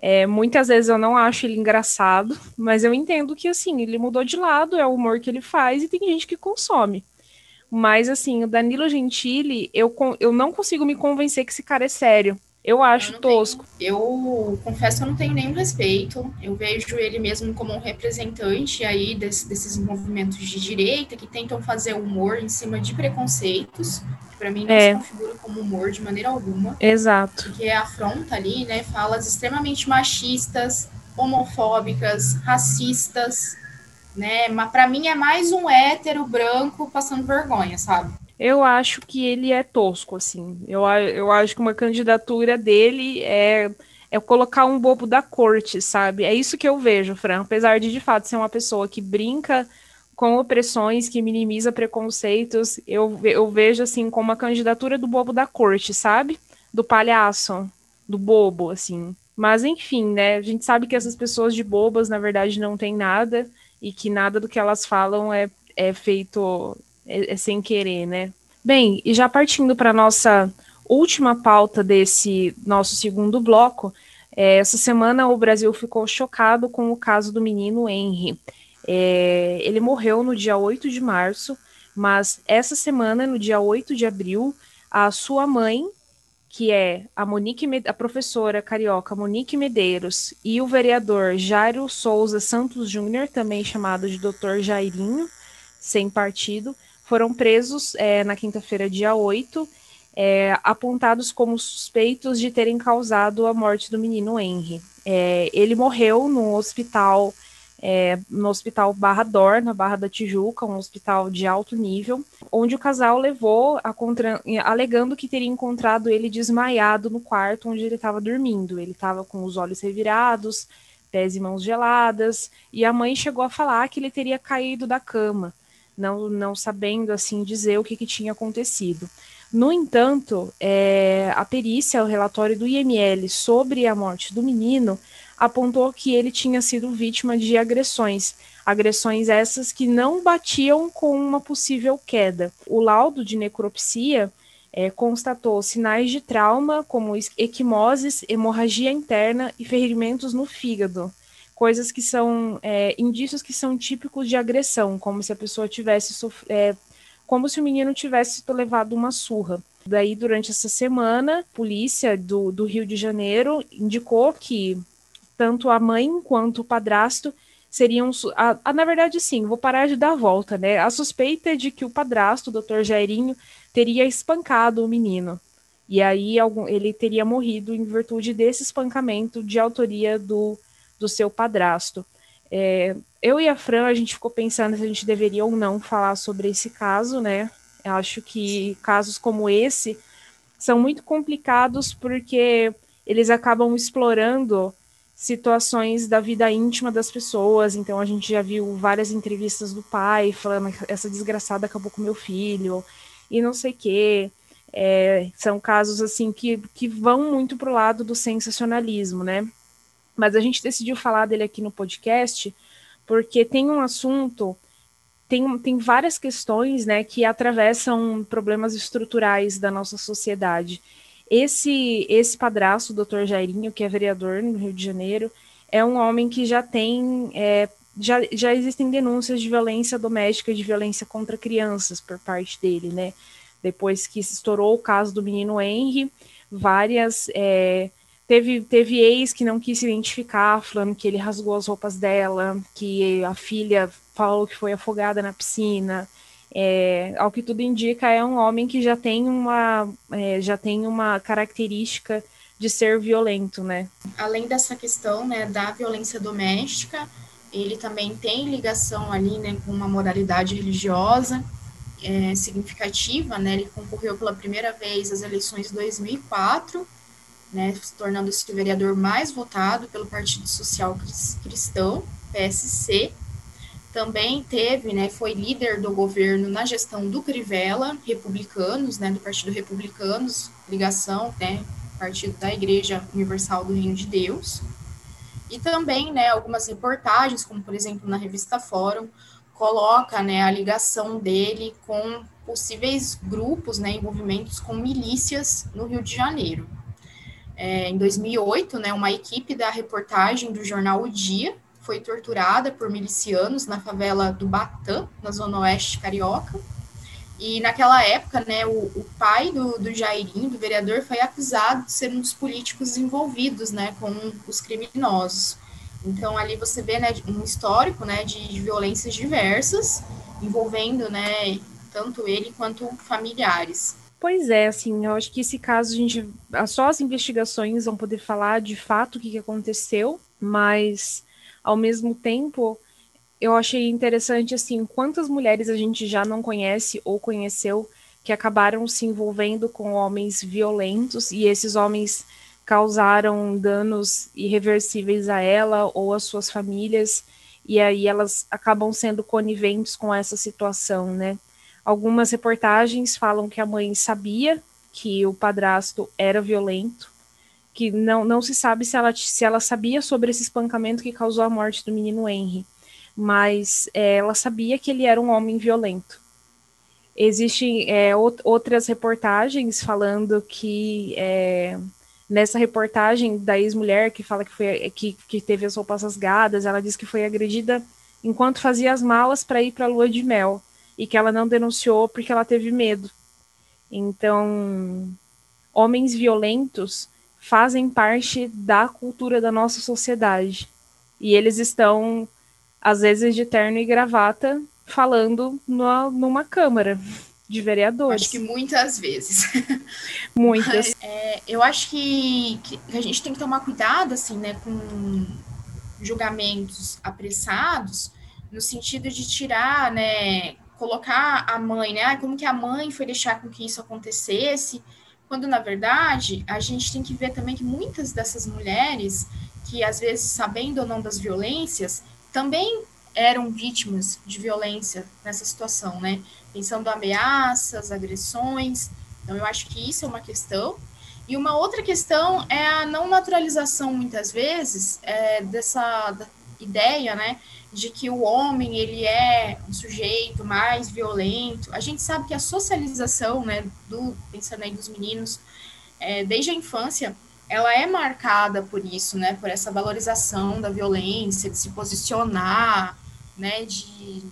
é, muitas vezes eu não acho ele engraçado, mas eu entendo que assim, ele mudou de lado, é o humor que ele faz e tem gente que consome. Mas assim, o Danilo Gentili, eu, eu não consigo me convencer que esse cara é sério. Eu acho eu tosco. Tenho, eu confesso que eu não tenho nenhum respeito. Eu vejo ele mesmo como um representante aí desse, desses movimentos de direita que tentam fazer humor em cima de preconceitos. Que para mim não é. se configura como humor de maneira alguma. Exato. Porque afronta ali, né, falas extremamente machistas, homofóbicas, racistas, né? Mas para mim é mais um hétero branco passando vergonha, sabe? Eu acho que ele é tosco, assim. Eu, eu acho que uma candidatura dele é, é colocar um bobo da corte, sabe? É isso que eu vejo, Fran. Apesar de, de fato, ser uma pessoa que brinca com opressões, que minimiza preconceitos, eu, eu vejo, assim, como uma candidatura do bobo da corte, sabe? Do palhaço, do bobo, assim. Mas, enfim, né? A gente sabe que essas pessoas de bobas, na verdade, não tem nada e que nada do que elas falam é, é feito é, é sem querer, né? Bem, e já partindo para nossa última pauta desse nosso segundo bloco, é, essa semana o Brasil ficou chocado com o caso do menino Henry. É, ele morreu no dia 8 de março, Mas essa semana, no dia 8 de abril, a sua mãe, que é a Monique, a professora carioca Monique Medeiros, e o vereador Jairo Souza Santos Júnior, também chamado de Dr. Jairinho, sem partido, foram presos é, na quinta-feira, dia 8, é, apontados como suspeitos de terem causado a morte do menino Henry. É, ele morreu no hospital é, no Hospital Barra Dor, na Barra da Tijuca, um hospital de alto nível, onde o casal levou, contra... alegando que teria encontrado ele desmaiado no quarto onde ele estava dormindo. Ele estava com os olhos revirados, pés e mãos geladas, e a mãe chegou a falar que ele teria caído da cama, não, não sabendo assim dizer o que, que tinha acontecido. No entanto, é, a perícia, o relatório do IML sobre a morte do menino, apontou que ele tinha sido vítima de agressões, agressões essas que não batiam com uma possível queda. O laudo de necropsia é, constatou sinais de trauma, como equimoses, hemorragia interna e ferimentos no fígado, coisas que são é, indícios que são típicos de agressão, como se a pessoa tivesse é, como se o menino tivesse levado uma surra. Daí, durante essa semana, a polícia do, do Rio de Janeiro indicou que tanto a mãe quanto o padrasto seriam. A, a, na verdade, sim, vou parar de dar a volta, né? A suspeita é de que o padrasto, o doutor Jairinho, teria espancado o menino. E aí algum, ele teria morrido em virtude desse espancamento de autoria do, do seu padrasto. É, eu e a Fran, a gente ficou pensando se a gente deveria ou não falar sobre esse caso, né? Eu acho que casos como esse são muito complicados porque eles acabam explorando situações da vida íntima das pessoas. Então a gente já viu várias entrevistas do pai falando que essa desgraçada acabou com meu filho e não sei o quê. É, são casos assim que, que vão muito pro lado do sensacionalismo, né? Mas a gente decidiu falar dele aqui no podcast porque tem um assunto, tem, tem várias questões né, que atravessam problemas estruturais da nossa sociedade. Esse, esse padrasto, o doutor Jairinho, que é vereador no Rio de Janeiro, é um homem que já tem. É, já, já existem denúncias de violência doméstica de violência contra crianças por parte dele, né? Depois que estourou o caso do menino Henry, várias. É, Teve, teve ex que não quis se identificar, falando que ele rasgou as roupas dela, que a filha falou que foi afogada na piscina. É, ao que tudo indica, é um homem que já tem uma, é, já tem uma característica de ser violento, né? Além dessa questão né, da violência doméstica, ele também tem ligação ali né, com uma moralidade religiosa é, significativa, né? Ele concorreu pela primeira vez às eleições de 2004 né, se tornando-se o vereador mais votado pelo Partido Social Cristão, PSC. Também teve, né, foi líder do governo na gestão do Crivella, republicanos, né, do Partido Republicanos, ligação, né, partido da Igreja Universal do Reino de Deus. E também, né, algumas reportagens, como por exemplo na revista Fórum, coloca, né, a ligação dele com possíveis grupos, né, envolvimentos com milícias no Rio de Janeiro é, em 2008, né, uma equipe da reportagem do jornal O Dia foi torturada por milicianos na favela do Batã, na zona oeste carioca. E naquela época, né, o, o pai do, do Jairinho, do vereador, foi acusado de ser um dos políticos envolvidos, né, com os criminosos. Então ali você vê, né, um histórico, né, de, de violências diversas envolvendo, né, tanto ele quanto familiares. Pois é, assim, eu acho que esse caso a gente. Só as investigações vão poder falar de fato o que, que aconteceu, mas ao mesmo tempo eu achei interessante assim quantas mulheres a gente já não conhece ou conheceu que acabaram se envolvendo com homens violentos e esses homens causaram danos irreversíveis a ela ou às suas famílias e aí elas acabam sendo coniventes com essa situação, né? Algumas reportagens falam que a mãe sabia que o padrasto era violento, que não, não se sabe se ela, se ela sabia sobre esse espancamento que causou a morte do menino Henry, mas é, ela sabia que ele era um homem violento. Existem é, outras reportagens falando que é, nessa reportagem da ex-mulher que fala que, foi, que, que teve as roupas rasgadas, ela diz que foi agredida enquanto fazia as malas para ir para a lua de mel e que ela não denunciou porque ela teve medo. Então, homens violentos fazem parte da cultura da nossa sociedade. E eles estão, às vezes, de terno e gravata, falando numa, numa câmara de vereadores. Acho que muitas vezes. Muitas. Mas, é, eu acho que, que, a gente tem que tomar cuidado, assim, né, com julgamentos apressados, no sentido de tirar, né, colocar a mãe, né, como que a mãe foi deixar com que isso acontecesse, quando na verdade a gente tem que ver também que muitas dessas mulheres que às vezes sabendo ou não das violências também eram vítimas de violência nessa situação, né? Pensando ameaças, agressões. Então, eu acho que isso é uma questão. E uma outra questão é a não naturalização, muitas vezes, é, dessa ideia, né, de que o homem ele é um sujeito mais violento. A gente sabe que a socialização, né, do pensando aí dos meninos, é, desde a infância, ela é marcada por isso, né, por essa valorização da violência, de se posicionar, né, de,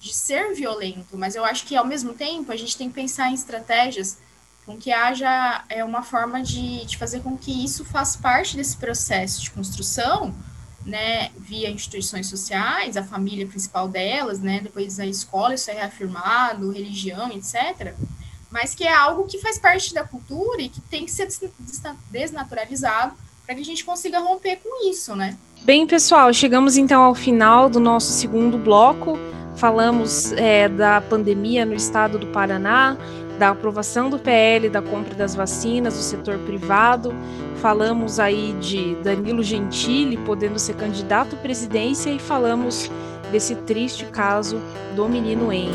de ser violento, mas eu acho que ao mesmo tempo a gente tem que pensar em estratégias com que haja é, uma forma de, de fazer com que isso faça parte desse processo de construção, né, via instituições sociais, a família principal delas, né, depois a escola, isso é reafirmado, religião, etc., mas que é algo que faz parte da cultura e que tem que ser desnaturalizado para que a gente consiga romper com isso, né? Bem, pessoal, chegamos então ao final do nosso segundo bloco. Falamos é, da pandemia no estado do Paraná, da aprovação do PL, da compra das vacinas, do setor privado. Falamos aí de Danilo Gentili podendo ser candidato à presidência e falamos desse triste caso do menino Henry.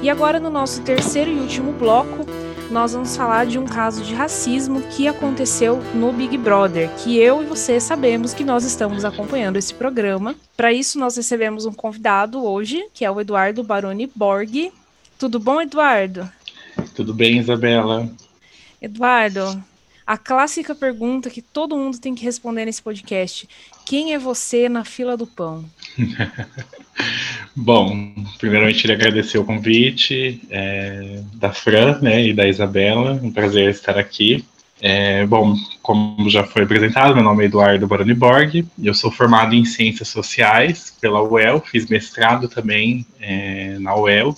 E agora, no nosso terceiro e último bloco, nós vamos falar de um caso de racismo que aconteceu no Big Brother, que eu e você sabemos que nós estamos acompanhando esse programa. Para isso, nós recebemos um convidado hoje, que é o Eduardo Baroni Borg. Tudo bom, Eduardo? Tudo bem, Isabela. Eduardo, a clássica pergunta que todo mundo tem que responder nesse podcast: quem é você na fila do pão? Bom, primeiramente queria agradecer o convite é, da Fran né, e da Isabela. Um prazer estar aqui. É, bom, como já foi apresentado, meu nome é Eduardo Baroni Borg, eu sou formado em Ciências Sociais pela UEL, fiz mestrado também é, na UEL,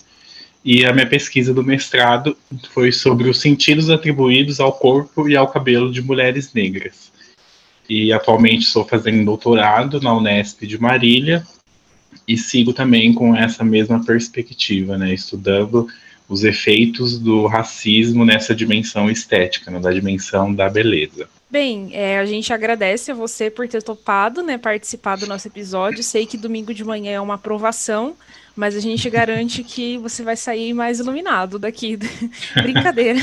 e a minha pesquisa do mestrado foi sobre os sentidos atribuídos ao corpo e ao cabelo de mulheres negras. E atualmente estou fazendo doutorado na Unesp de Marília, e sigo também com essa mesma perspectiva, né, estudando os efeitos do racismo nessa dimensão estética, né, da dimensão da beleza. Bem, é, a gente agradece a você por ter topado, né, participar do nosso episódio. Sei que domingo de manhã é uma aprovação, mas a gente garante que você vai sair mais iluminado daqui. Brincadeira.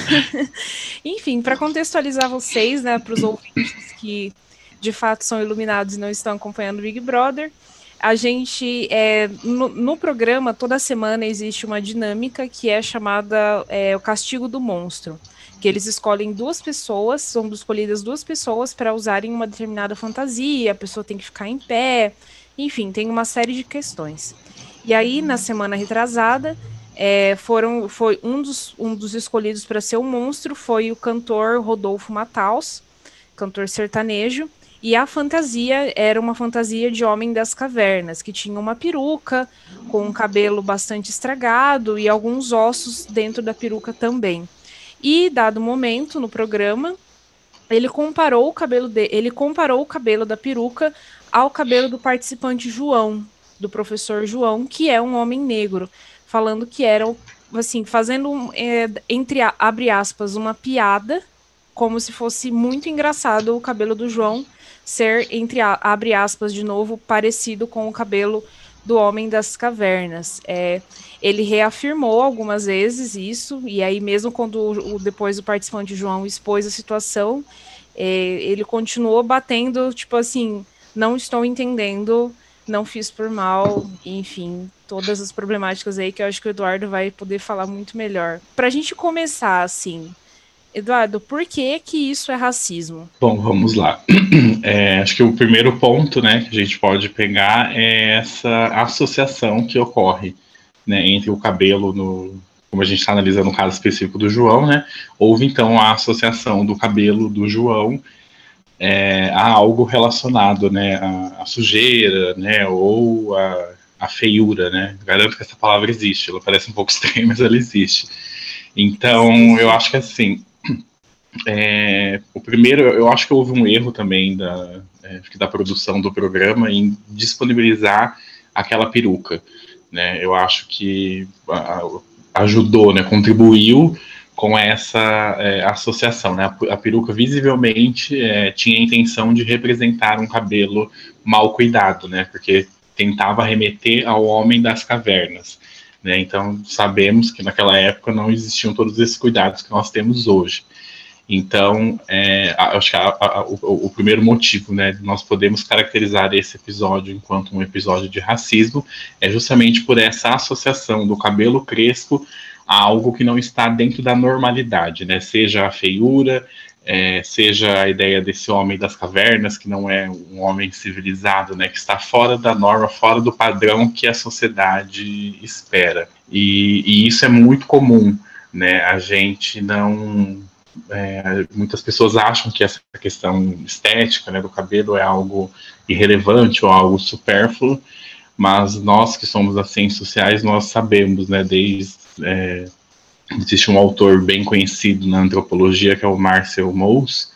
Enfim, para contextualizar vocês, né, para os ouvintes que de fato são iluminados e não estão acompanhando o Big Brother, a gente, é, no, no, programa, toda semana existe uma dinâmica que é chamada é, o castigo do monstro. Que eles escolhem duas pessoas, são escolhidas duas pessoas para usarem uma determinada fantasia, a pessoa tem que ficar em pé, enfim, tem uma série de questões. E aí, na semana retrasada, é, foram, foi um dos, um dos escolhidos para ser o monstro foi o cantor Rodolfo Mataus, cantor sertanejo, e a fantasia era uma fantasia de homem das cavernas, que tinha uma peruca com um cabelo bastante estragado e alguns ossos dentro da peruca também. E dado momento no programa, ele comparou o cabelo de, ele comparou o cabelo da peruca ao cabelo do participante João, do professor João, que é um homem negro, falando que era assim, fazendo é, entre abre aspas uma piada, como se fosse muito engraçado o cabelo do João ser, entre abre aspas de novo, parecido com o cabelo do Homem das Cavernas. É, ele reafirmou algumas vezes isso, e aí mesmo quando o, depois o participante João expôs a situação, é, ele continuou batendo, tipo assim, não estou entendendo, não fiz por mal, enfim, todas as problemáticas aí que eu acho que o Eduardo vai poder falar muito melhor. Para a gente começar, assim, Eduardo, por que que isso é racismo? Bom, vamos lá. É, acho que o primeiro ponto, né, que a gente pode pegar é essa associação que ocorre né, entre o cabelo no, como a gente está analisando o caso específico do João, né, houve então a associação do cabelo do João é, a algo relacionado, né, a, a sujeira, né, ou a, a, feiura, né. Garanto que essa palavra existe. Ela parece um pouco estranha, mas ela existe. Então, eu acho que assim, é, o primeiro, eu acho que houve um erro também da, é, da produção do programa em disponibilizar aquela peruca. Né? Eu acho que a, ajudou, né, contribuiu com essa é, associação. Né? A, peruca visivelmente é, tinha a intenção de representar um cabelo mal cuidado, né? porque tentava remeter ao homem das cavernas. Né? Então, sabemos que naquela época não existiam todos esses cuidados que nós temos hoje. Então, é, acho que a, a, o, o, primeiro motivo, né, nós podemos caracterizar esse episódio enquanto um episódio de racismo é justamente por essa associação do cabelo crespo a algo que não está dentro da normalidade, né, seja a feiura, é, seja a ideia desse homem das cavernas, que não é um homem civilizado, né, que está fora da norma, fora do padrão que a sociedade espera. E, e isso é muito comum, né, a gente não é, muitas pessoas acham que essa questão estética né, do cabelo é algo irrelevante ou algo supérfluo, mas nós que somos das ciências sociais, nós sabemos, né, desde... É, existe um autor bem conhecido na antropologia, que é o Marcel Mauss,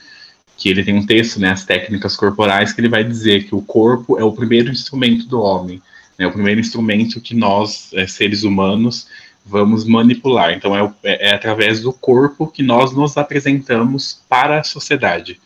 que ele tem um texto, né, As Técnicas Corporais, que ele vai dizer que o corpo é o primeiro instrumento do homem, né, o primeiro instrumento que nós, é, seres humanos, vamos manipular. Então, é, é, é, através do corpo que nós nos apresentamos para a sociedade.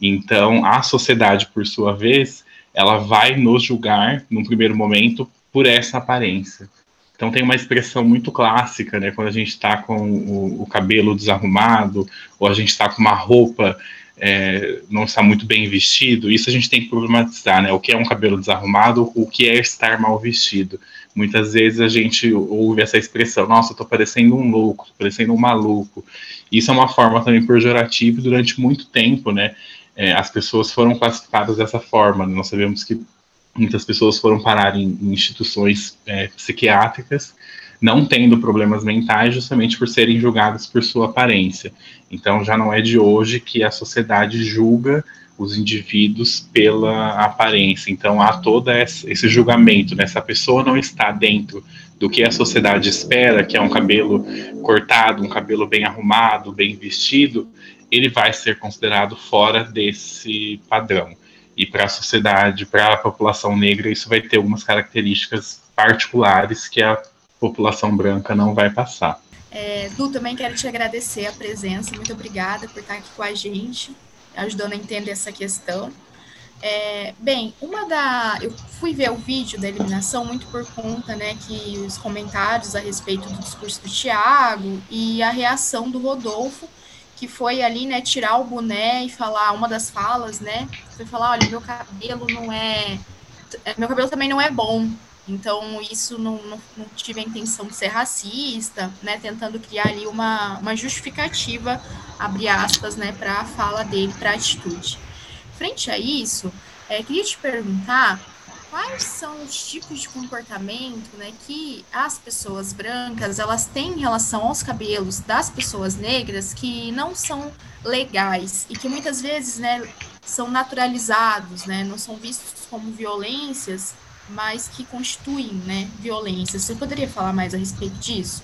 Então, a sociedade, por sua vez, ela vai nos julgar, num primeiro momento, por essa aparência. Então, tem uma expressão muito clássica, né? Quando a gente está com o, o, cabelo desarrumado, ou a gente está com uma roupa é, não está muito bem vestido, isso a gente tem que problematizar, né? O que é um cabelo desarrumado, o que é estar mal vestido. Muitas vezes a gente ouve essa expressão, nossa, tô parecendo um louco, tô parecendo um maluco. Isso é uma forma também pejorativa durante muito tempo, né? É, as pessoas foram classificadas dessa forma. Né? Nós sabemos que muitas pessoas foram parar em, instituições é, psiquiátricas não tendo problemas mentais justamente por serem julgados por sua aparência. Então já não é de hoje que a sociedade julga os indivíduos pela aparência. Então há todo esse julgamento, né? Essa pessoa não está dentro do que a sociedade espera, que é um cabelo cortado, um cabelo bem arrumado, bem vestido, ele vai ser considerado fora desse padrão. E para a sociedade, para a população negra, isso vai ter algumas características particulares que a população branca não vai passar. É, Lu, também quero te agradecer a presença, muito obrigada por estar aqui com a gente, ajudando a entender essa questão. É, bem, uma da. Eu fui ver o vídeo da eliminação muito por conta, né, que os comentários a respeito do discurso do Tiago e a reação do Rodolfo, que foi ali, né, tirar o boné e falar, uma das falas, né, foi falar, olha, meu cabelo não é. Meu cabelo também não é bom, então, isso não, não, não, tive a intenção de ser racista, né? Tentando criar ali uma, uma justificativa, abre aspas, né, para a fala dele, para a atitude. Frente a isso, é, queria te perguntar quais são os tipos de comportamento né, que as pessoas brancas elas têm em relação aos cabelos das pessoas negras que não são legais e que muitas vezes né, são naturalizados, né, não são vistos como violências mas que constituem né, violência. Você poderia falar mais a respeito disso?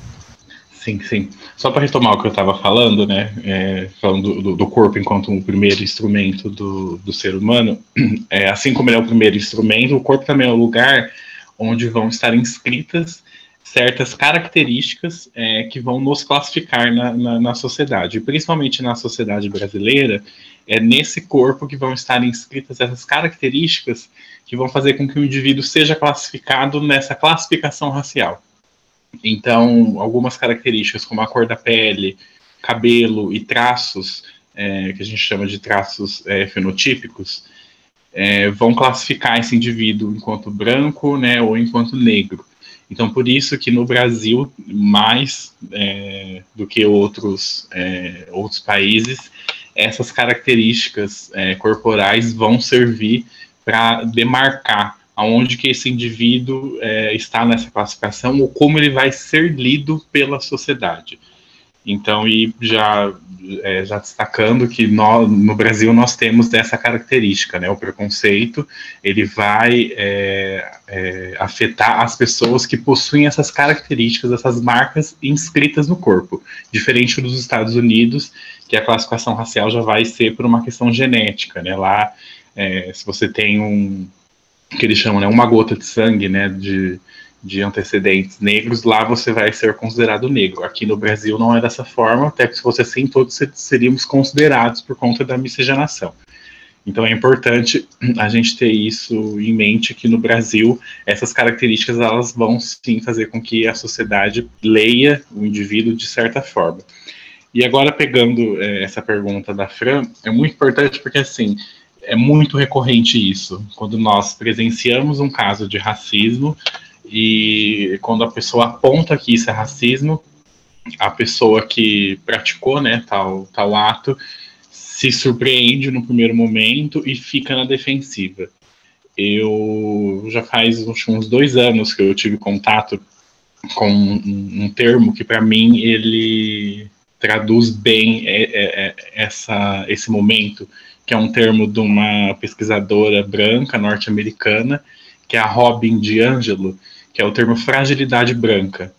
Sim, sim. Só para retomar o que eu estava falando, né, é, falando do, do, corpo enquanto um primeiro instrumento do, do ser humano, é, assim como ele é o primeiro instrumento, o corpo também é o lugar onde vão estar inscritas certas características é, que vão nos classificar na, na, na, sociedade, principalmente na sociedade brasileira, é nesse corpo que vão estar inscritas essas características que vão fazer com que o indivíduo seja classificado nessa classificação racial. Então, algumas características, como a cor da pele, cabelo e traços, é, que a gente chama de traços é, fenotípicos, é, vão classificar esse indivíduo enquanto branco né, ou enquanto negro. Então, por isso que no Brasil, mais é, do que outros, é, outros países, essas características é, corporais vão servir para demarcar aonde que esse indivíduo é, está nessa classificação ou como ele vai ser lido pela sociedade. Então, e já, é, já destacando que no Brasil nós temos essa característica, né? O preconceito, ele vai é, é, afetar as pessoas que possuem essas características, essas marcas inscritas no corpo. Diferente dos Estados Unidos, que a classificação racial já vai ser por uma questão genética, né? Lá, é, se você tem um, que eles chamam, né, uma gota de sangue, né, de de antecedentes negros, lá você vai ser considerado negro. Aqui no Brasil não é dessa forma, até que se você sim, todos seríamos considerados por conta da miscigenação. Então é importante a gente ter isso em mente que no Brasil essas características elas vão sim fazer com que a sociedade leia o indivíduo de certa forma. E agora pegando é, essa pergunta da Fran, é muito importante porque assim é muito recorrente isso. Quando nós presenciamos um caso de racismo, e quando a pessoa aponta que isso é racismo, a pessoa que praticou né, tal, tal ato se surpreende no primeiro momento e fica na defensiva. Eu já faz uns dois anos que eu tive contato com um, um termo que para mim ele traduz bem é, é, é, essa, esse momento, que é um termo de uma pesquisadora branca norte-americana, que é a Robin DiAngelo, que é o termo fragilidade branca.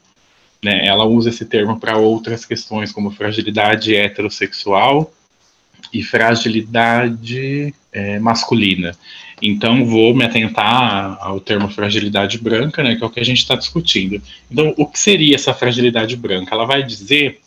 Né? Ela usa esse termo para outras questões, como fragilidade heterossexual e fragilidade é, masculina. Então, vou me atentar ao termo fragilidade branca, né, que é o que a gente está discutindo. Então, o que seria essa fragilidade branca? Ela vai dizer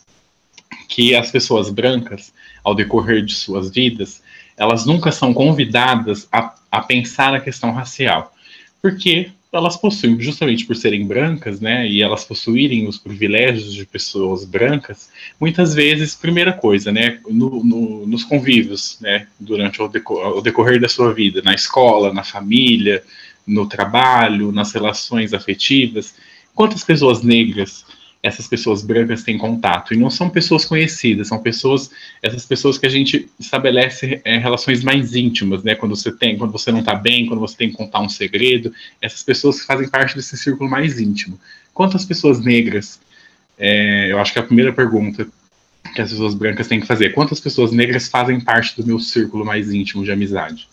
que as pessoas brancas, ao decorrer de suas vidas, elas nunca são convidadas a, a pensar a questão racial. Porque elas possuem, justamente por serem brancas, né, e elas possuírem os privilégios de pessoas brancas, muitas vezes, primeira coisa, né, no, no, nos convívios, né, durante o, o decorrer da sua vida, na escola, na família, no trabalho, nas relações afetivas, quantas pessoas negras essas pessoas brancas têm contato. E não são pessoas conhecidas, são pessoas, essas pessoas que a gente estabelece é, relações mais íntimas, né? Quando você tem, quando você não está bem, quando você tem que contar um segredo, essas pessoas fazem parte desse círculo mais íntimo. Quantas pessoas negras? É, eu acho que é a primeira pergunta que as pessoas brancas têm que fazer. Quantas pessoas negras fazem parte do meu círculo mais íntimo de amizade?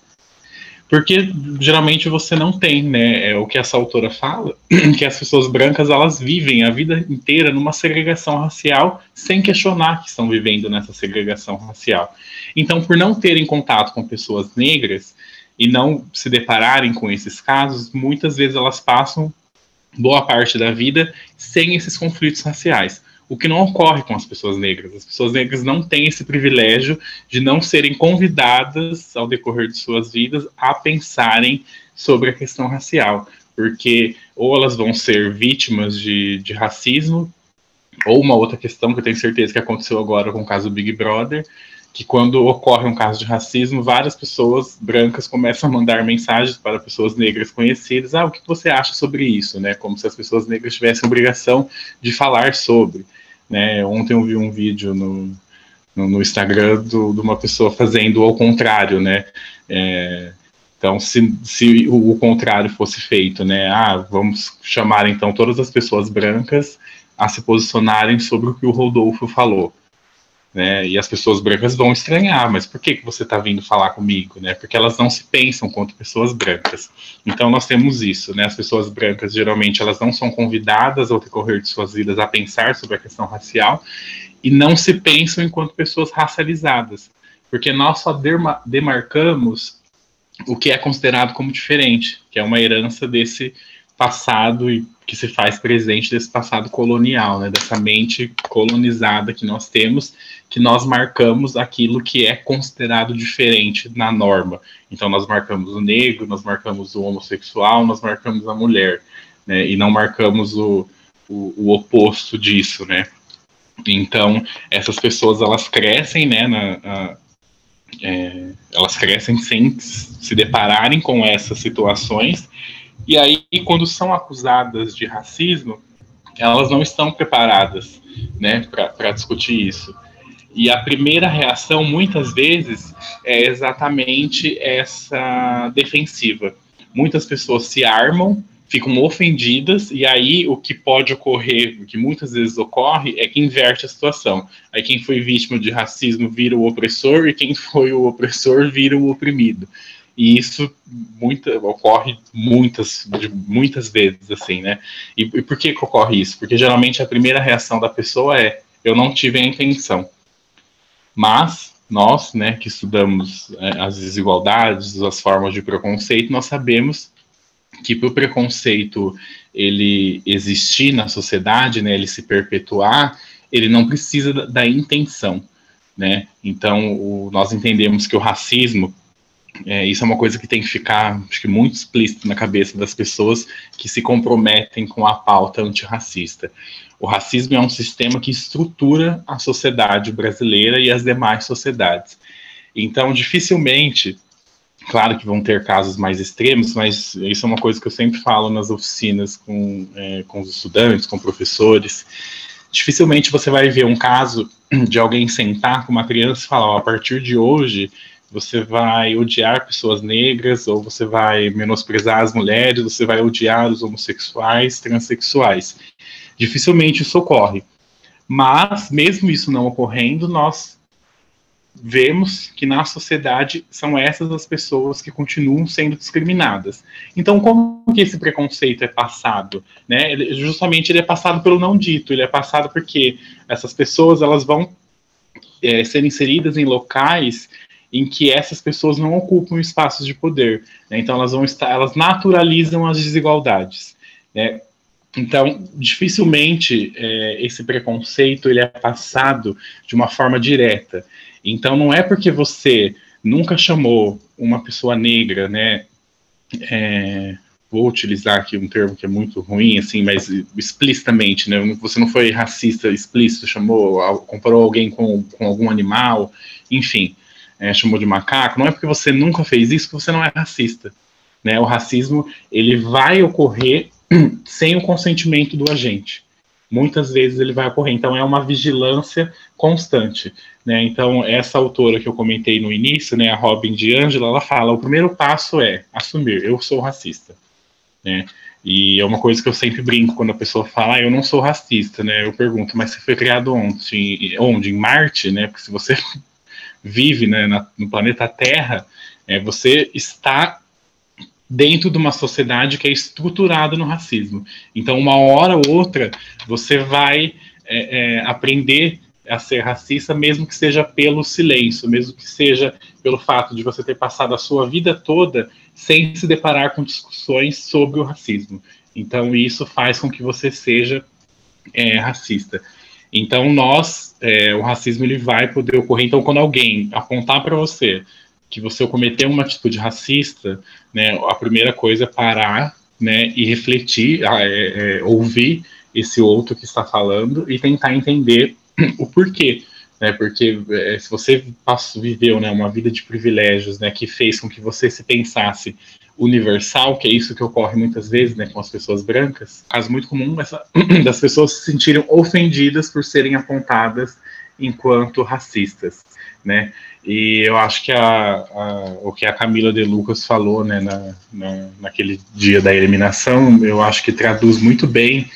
Porque geralmente você não tem, né? É o que essa autora fala, que as pessoas brancas elas vivem a vida inteira numa segregação racial sem questionar que estão vivendo nessa segregação racial. Então, por não terem contato com pessoas negras e não se depararem com esses casos, muitas vezes elas passam boa parte da vida sem esses conflitos raciais o que não ocorre com as pessoas negras. As pessoas negras não têm esse privilégio de não serem convidadas, ao decorrer de suas vidas, a pensarem sobre a questão racial, porque ou elas vão ser vítimas de, de racismo, ou uma outra questão que eu tenho certeza que aconteceu agora com o caso Big Brother, que quando ocorre um caso de racismo, várias pessoas brancas começam a mandar mensagens para pessoas negras conhecidas, ah, o que você acha sobre isso, né? Como se as pessoas negras tivessem obrigação de falar sobre, né? Ontem eu vi um vídeo no, no, no Instagram do, de uma pessoa fazendo ao contrário, né? É, então, se, se o, o contrário fosse feito, né? Ah, vamos chamar então todas as pessoas brancas a se posicionarem sobre o que o Rodolfo falou né? E as pessoas brancas vão estranhar, mas por que, que você está vindo falar comigo, né? Porque elas não se pensam quanto pessoas brancas. Então nós temos isso, né? As pessoas brancas geralmente elas não são convidadas ao decorrer de suas vidas a pensar sobre a questão racial e não se pensam enquanto pessoas racializadas, porque nós só demarcamos o que é considerado como diferente, que é uma herança desse passado e que se faz presente desse passado colonial, né, dessa mente colonizada que nós temos, que nós marcamos aquilo que é considerado diferente na norma. Então nós marcamos o negro, nós marcamos o homossexual, nós marcamos a mulher, né, e não marcamos o, o, o oposto disso, né. Então essas pessoas elas crescem, né, na, na é, elas crescem sem se depararem com essas situações e aí, quando são acusadas de racismo, elas não estão preparadas né, para discutir isso. E a primeira reação, muitas vezes, é exatamente essa defensiva. muitas pessoas se armam, ficam ofendidas, e aí o que pode ocorrer, o que muitas vezes ocorre, é que inverte a situação. Aí quem foi vítima de racismo vira o opressor, e quem foi o opressor vira o oprimido. E isso muita, ocorre muitas, muitas vezes, assim, né? E, e por que, que ocorre isso? Porque geralmente a primeira reação da pessoa é: eu não tive a intenção. Mas nós, né, que estudamos é, as desigualdades, as formas de preconceito, nós sabemos que para o preconceito ele existir na sociedade, né, ele se perpetuar, ele não precisa da, da intenção, né? Então, o, nós entendemos que o racismo é, isso é uma coisa que tem que ficar, acho que, muito explícito na cabeça das pessoas que se comprometem com a pauta antirracista. O racismo é um sistema que estrutura a sociedade brasileira e as demais sociedades. Então, dificilmente, claro que vão ter casos mais extremos, mas isso é uma coisa que eu sempre falo nas oficinas com, é, com os estudantes, com professores. Dificilmente você vai ver um caso de alguém sentar com uma criança e falar: oh, a partir de hoje você vai odiar pessoas negras, ou você vai menosprezar as mulheres, você vai odiar os homossexuais, transexuais. Dificilmente isso ocorre. Mas, mesmo isso não ocorrendo, nós vemos que na sociedade são essas as pessoas que continuam sendo discriminadas. Então, como que esse preconceito é passado? Né? Ele, justamente ele é passado pelo não dito, ele é passado porque essas pessoas elas vão é, ser inseridas em locais em que essas pessoas não ocupam espaços de poder. Né? Então elas vão estar, elas naturalizam as desigualdades. Né? Então, dificilmente é, esse preconceito ele é passado de uma forma direta. Então, não é porque você nunca chamou uma pessoa negra, né? É, vou utilizar aqui um termo que é muito ruim, assim, mas explicitamente, né? Você não foi racista explícito, chamou, comparou alguém com, com algum animal, enfim é, chamou de macaco, não é porque você nunca fez isso que você não é racista. Né? O racismo ele vai ocorrer sem o consentimento do agente. Muitas vezes ele vai ocorrer, então é uma vigilância constante. Né? Então, essa autora que eu comentei no início, né, a Robin de Angela, ela fala: o primeiro passo é assumir, eu sou racista. Né? E é uma coisa que eu sempre brinco quando a pessoa fala, ah, eu não sou racista, né? Eu pergunto, mas você foi criado onde? Onde? Em Marte, né? Porque se você vive né, na, no planeta Terra, é, você está dentro de uma sociedade que é estruturada no racismo. Então, uma hora ou outra, você vai é, é, aprender a ser racista, mesmo que seja pelo silêncio, mesmo que seja pelo fato de você ter passado a sua vida toda sem se deparar com discussões sobre o racismo. Então, isso faz com que você seja é, racista. Então, nós, é, o racismo ele vai poder ocorrer. Então, quando alguém apontar para você que você cometeu uma atitude racista, né, a primeira coisa é parar, né, e refletir, é, é, ouvir esse outro que está falando e tentar entender o porquê, né, porque é, se você passou, viveu, né, uma vida de privilégios, né, que fez com que você se pensasse universal, que é isso que ocorre muitas vezes né, com as pessoas brancas, caso muito comum essa, das pessoas se sentirem ofendidas por serem apontadas enquanto racistas, né? E eu acho que a, a, o que a Camila de Lucas falou, né, na, na, naquele dia da eliminação, eu acho que traduz muito bem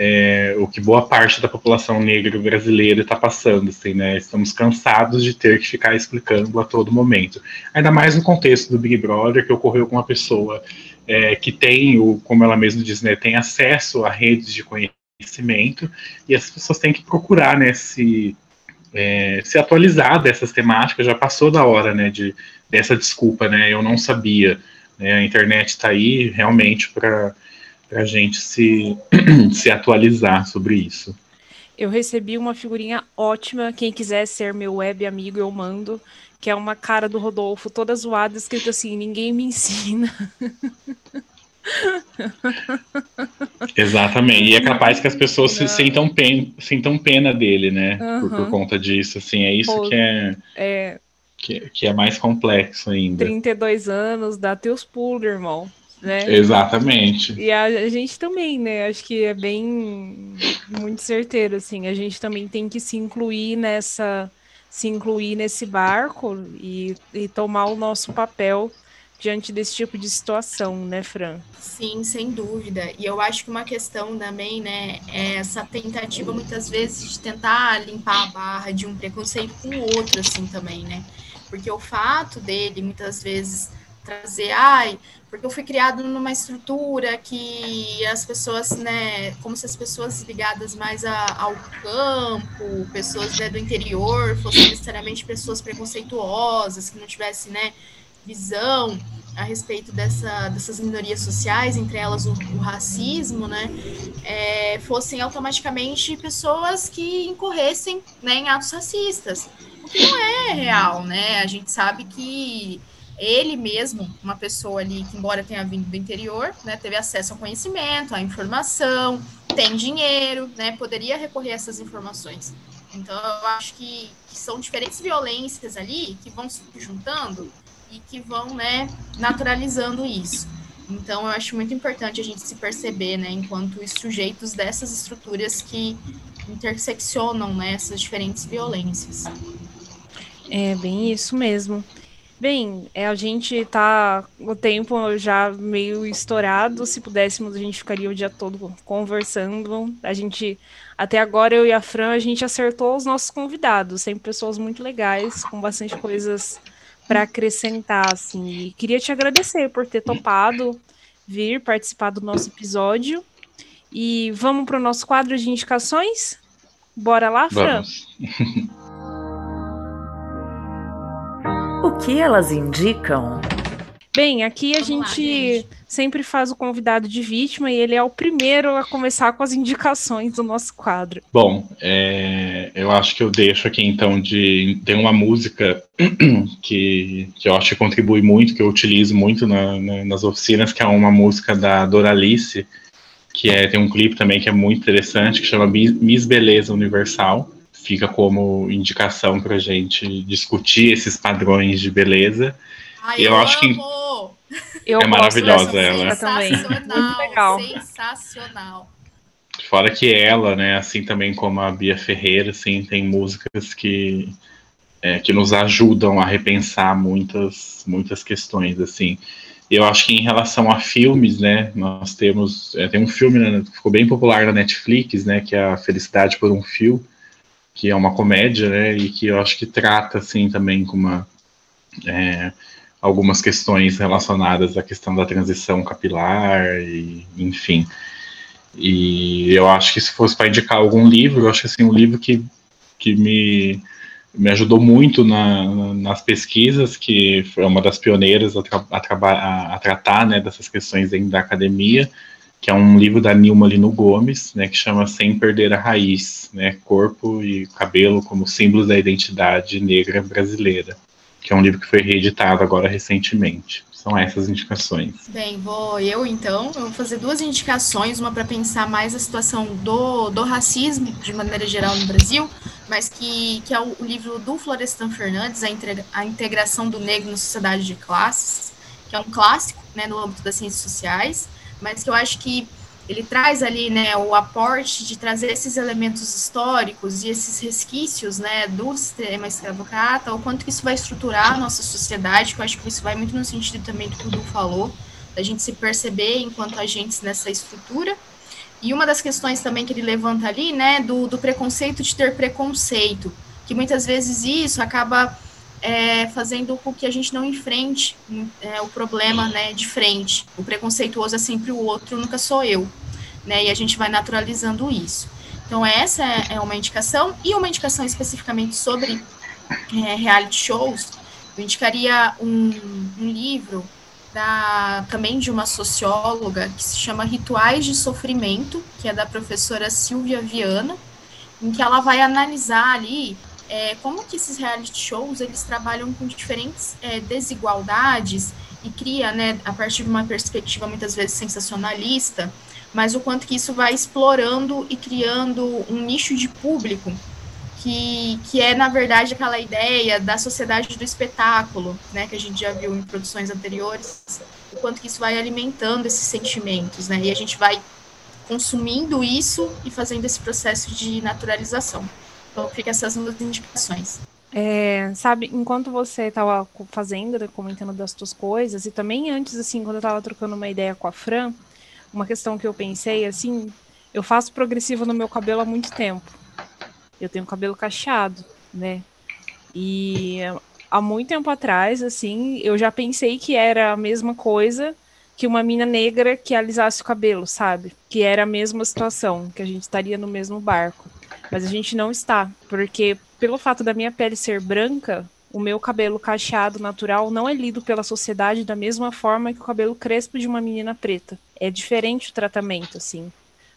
é, o que boa parte da população negra brasileira está passando, assim, né? Estamos cansados de ter que ficar explicando a todo momento. Ainda mais no contexto do Big Brother, que ocorreu com uma pessoa é, que tem, o, como ela mesma diz, né, tem acesso a redes de conhecimento, e as pessoas têm que procurar, né, se, é, se atualizar dessas temáticas, já passou da hora, né, de, dessa desculpa, né, eu não sabia, né, a internet está aí realmente para para a gente se, se atualizar sobre isso. Eu recebi uma figurinha ótima. Quem quiser ser meu web amigo, eu mando. Que é uma cara do Rodolfo toda zoada, escrito assim: ninguém me ensina. Exatamente. E é capaz que as pessoas se sintam, pen, sintam pena dele, né? Uhum. Por, por, conta disso. Assim, é isso Pô, que é, é. Que, que, é mais complexo ainda. 32 anos, dá teus pulos, irmão né? Exatamente. E a, a, gente também, né? Acho que é bem muito certeiro, assim. A gente também tem que se incluir nessa, se incluir nesse barco e, e tomar o nosso papel diante desse tipo de situação, né, Fran? Sim, sem dúvida. E eu acho que uma questão também, né, é essa tentativa muitas vezes de tentar limpar a barra de um preconceito com o outro, assim, também, né? Porque o fato dele muitas vezes trazer, ai, porque eu fui criado numa estrutura que as pessoas, né, como se as pessoas ligadas mais a, ao campo, pessoas né, do interior, fossem necessariamente pessoas preconceituosas, que não tivessem, né, visão a respeito dessa, dessas minorias sociais, entre elas o, o racismo, né, é, fossem automaticamente pessoas que incorressem né, em atos racistas, o que não é real, né, a gente sabe que ele mesmo, uma pessoa ali que, embora tenha vindo do interior, né, teve acesso ao conhecimento, à informação, tem dinheiro, né, poderia recorrer a essas informações. Então, eu acho que, que são diferentes violências ali que vão se juntando e que vão, né, naturalizando isso. Então, eu acho muito importante a gente se perceber, né, enquanto sujeitos dessas estruturas que interseccionam, né, essas diferentes violências. É bem isso mesmo. Bem, é, a gente tá o tempo já meio estourado. Se pudéssemos, a gente ficaria o dia todo conversando. A gente, até agora, eu e a Fran, a gente acertou os nossos convidados, sempre pessoas muito legais, com bastante coisas para acrescentar, assim. E queria te agradecer por ter topado vir participar do nosso episódio. E vamos para o nosso quadro de indicações? Bora lá, Fran? Vamos. que elas indicam? Bem, aqui a gente, lá, sempre faz o convidado de vítima e ele é o primeiro a começar com as indicações do nosso quadro. Bom, é, eu acho que eu deixo aqui então de. Tem uma música que, que eu acho que contribui muito, que eu utilizo muito na, na, nas oficinas, que é uma música da Doralice, que é, tem um clipe também que é muito interessante, que chama Miss Beleza Universal fica como indicação para gente discutir esses padrões de beleza. Ai, eu, eu acho que eu é maravilhosa ela. Também. Muito legal. Sensacional. Fora que ela, né, assim também como a Bia Ferreira, assim, tem músicas que é, que nos ajudam a repensar muitas muitas questões, assim. Eu acho que em relação a filmes, né, nós temos é, tem um filme né, que ficou bem popular na Netflix, né, que é a Felicidade por um Fio, que é uma comédia, né, e que eu acho que trata, assim, também com uma, é, algumas questões relacionadas à questão da transição capilar, e, enfim. E eu acho que se fosse para indicar algum livro, eu acho que, assim, um livro que, que me, me ajudou muito na, nas pesquisas, que foi uma das pioneiras a, tra a, a tratar, né, dessas questões dentro da academia, que é um livro da Nilma Lino Gomes, né, que chama Sem Perder a Raiz, né, Corpo e Cabelo como símbolos da identidade negra brasileira, que é um livro que foi reeditado agora recentemente. São essas indicações. Bem, vou eu então, eu vou fazer duas indicações, uma para pensar mais a situação do, do racismo de maneira geral no Brasil, mas que, que é o, o livro do Florestan Fernandes, a, integra, a integração do negro na sociedade de classes, que é um clássico, né, no âmbito das ciências sociais mas que eu acho que ele traz ali, né, o aporte de trazer esses elementos históricos e esses resquícios, né, do sistema escravocrata, o quanto que isso vai estruturar a nossa sociedade, que eu acho que isso vai muito no sentido também do que o Du falou, da gente se perceber enquanto agentes nessa estrutura. E uma das questões também que ele levanta ali, né, do, do preconceito de ter preconceito, que muitas vezes isso acaba é, fazendo com que a gente não enfrente é, o problema né, de frente. O preconceituoso é sempre o outro, nunca sou eu. Né, e a gente vai naturalizando isso. Então, essa é, é uma indicação. E uma indicação especificamente sobre é, reality shows, eu indicaria um, um livro da, também de uma socióloga que se chama Rituais de Sofrimento, que é da professora Silvia Viana, em que ela vai analisar ali é, como que esses reality shows eles trabalham com diferentes é, desigualdades e cria, né, a partir de uma perspectiva muitas vezes sensacionalista, mas o quanto que isso vai explorando e criando um nicho de público que, que é, na verdade, aquela ideia da sociedade do espetáculo, né, que a gente já viu em produções anteriores, o quanto que isso vai alimentando esses sentimentos, né, e a gente vai consumindo isso e fazendo esse processo de naturalização. Então, fica essas duas indicações. É, sabe, enquanto você estava fazendo, né, comentando das suas coisas, e também antes, assim, quando eu estava trocando uma ideia com a Fran, uma questão que eu pensei, assim, eu faço progressivo no meu cabelo há muito tempo. Eu tenho cabelo cacheado, né? E há muito tempo atrás, assim, eu já pensei que era a mesma coisa que uma mina negra que alisasse o cabelo, sabe? Que era a mesma situação, que a gente estaria no mesmo barco. Mas a gente não está, porque pelo fato da minha pele ser branca, o meu cabelo cacheado natural não é lido pela sociedade da mesma forma que o cabelo crespo de uma menina preta. É diferente o tratamento, assim.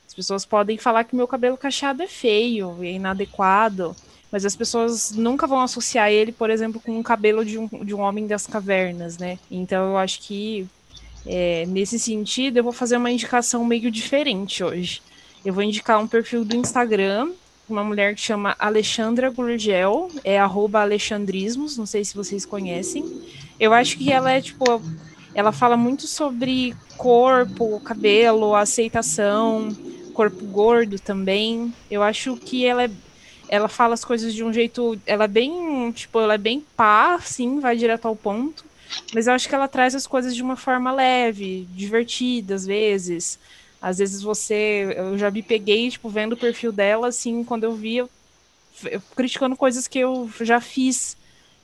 As pessoas podem falar que meu cabelo cacheado é feio, é inadequado, mas as pessoas nunca vão associar ele, por exemplo, com o cabelo de um, de um homem das cavernas, né? Então eu acho que é, nesse sentido eu vou fazer uma indicação meio diferente hoje. Eu vou indicar um perfil do Instagram uma mulher que chama Alexandra Gurgel, é arroba Alexandrismos, não sei se vocês conhecem. Eu acho que ela é, tipo, ela fala muito sobre corpo, cabelo, aceitação, corpo gordo também. Eu acho que ela é, ela fala as coisas de um jeito, ela é bem, tipo, ela é bem pá, sim, vai direto ao ponto. Mas eu acho que ela traz as coisas de uma forma leve, divertida às vezes. Às vezes você. Eu já me peguei, tipo, vendo o perfil dela, assim, quando eu vi, eu, eu, criticando coisas que eu já fiz,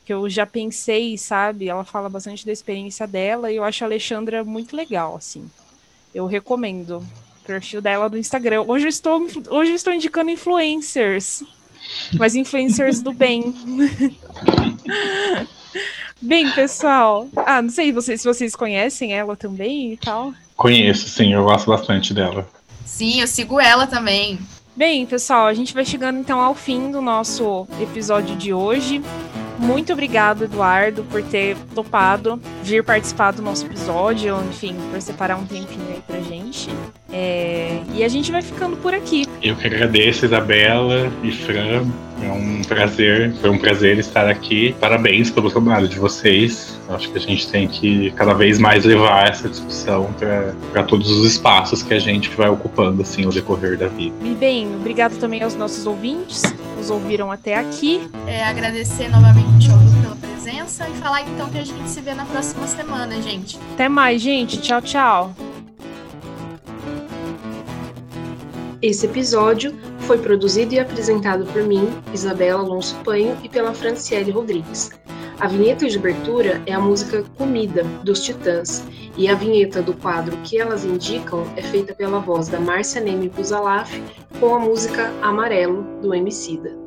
que eu já pensei, sabe? Ela fala bastante da experiência dela e eu acho a Alexandra muito legal, assim. Eu recomendo o perfil dela do Instagram. Hoje eu estou, hoje eu estou indicando influencers. Mas influencers do bem. bem, pessoal. Ah, não sei se vocês conhecem ela também e tal. Conheço, sim, eu gosto bastante dela. Sim, eu sigo ela também. Bem, pessoal, a gente vai chegando então ao fim do nosso episódio de hoje. Muito obrigado, Eduardo, por ter topado vir participar do nosso episódio, enfim, por separar um tempinho aí pra gente. É... E a gente vai ficando por aqui. Eu que agradeço, Isabela e Fran. É um prazer, foi um prazer estar aqui. Parabéns pelo trabalho de vocês. Acho que a gente tem que cada vez mais levar essa discussão para todos os espaços que a gente vai ocupando assim ao decorrer da vida. E bem, obrigado também aos nossos ouvintes que nos ouviram até aqui. É, agradecer novamente ao Lu pela presença e falar então que a gente se vê na próxima semana, gente. Até mais, gente. Tchau, tchau. Esse episódio foi produzido e apresentado por mim, Isabela Alonso Panho, e pela Franciele Rodrigues. A vinheta de abertura é a música Comida, dos Titãs, e a vinheta do quadro Que Elas Indicam é feita pela voz da Márcia Neme Buzalaf com a música Amarelo, do Emicida.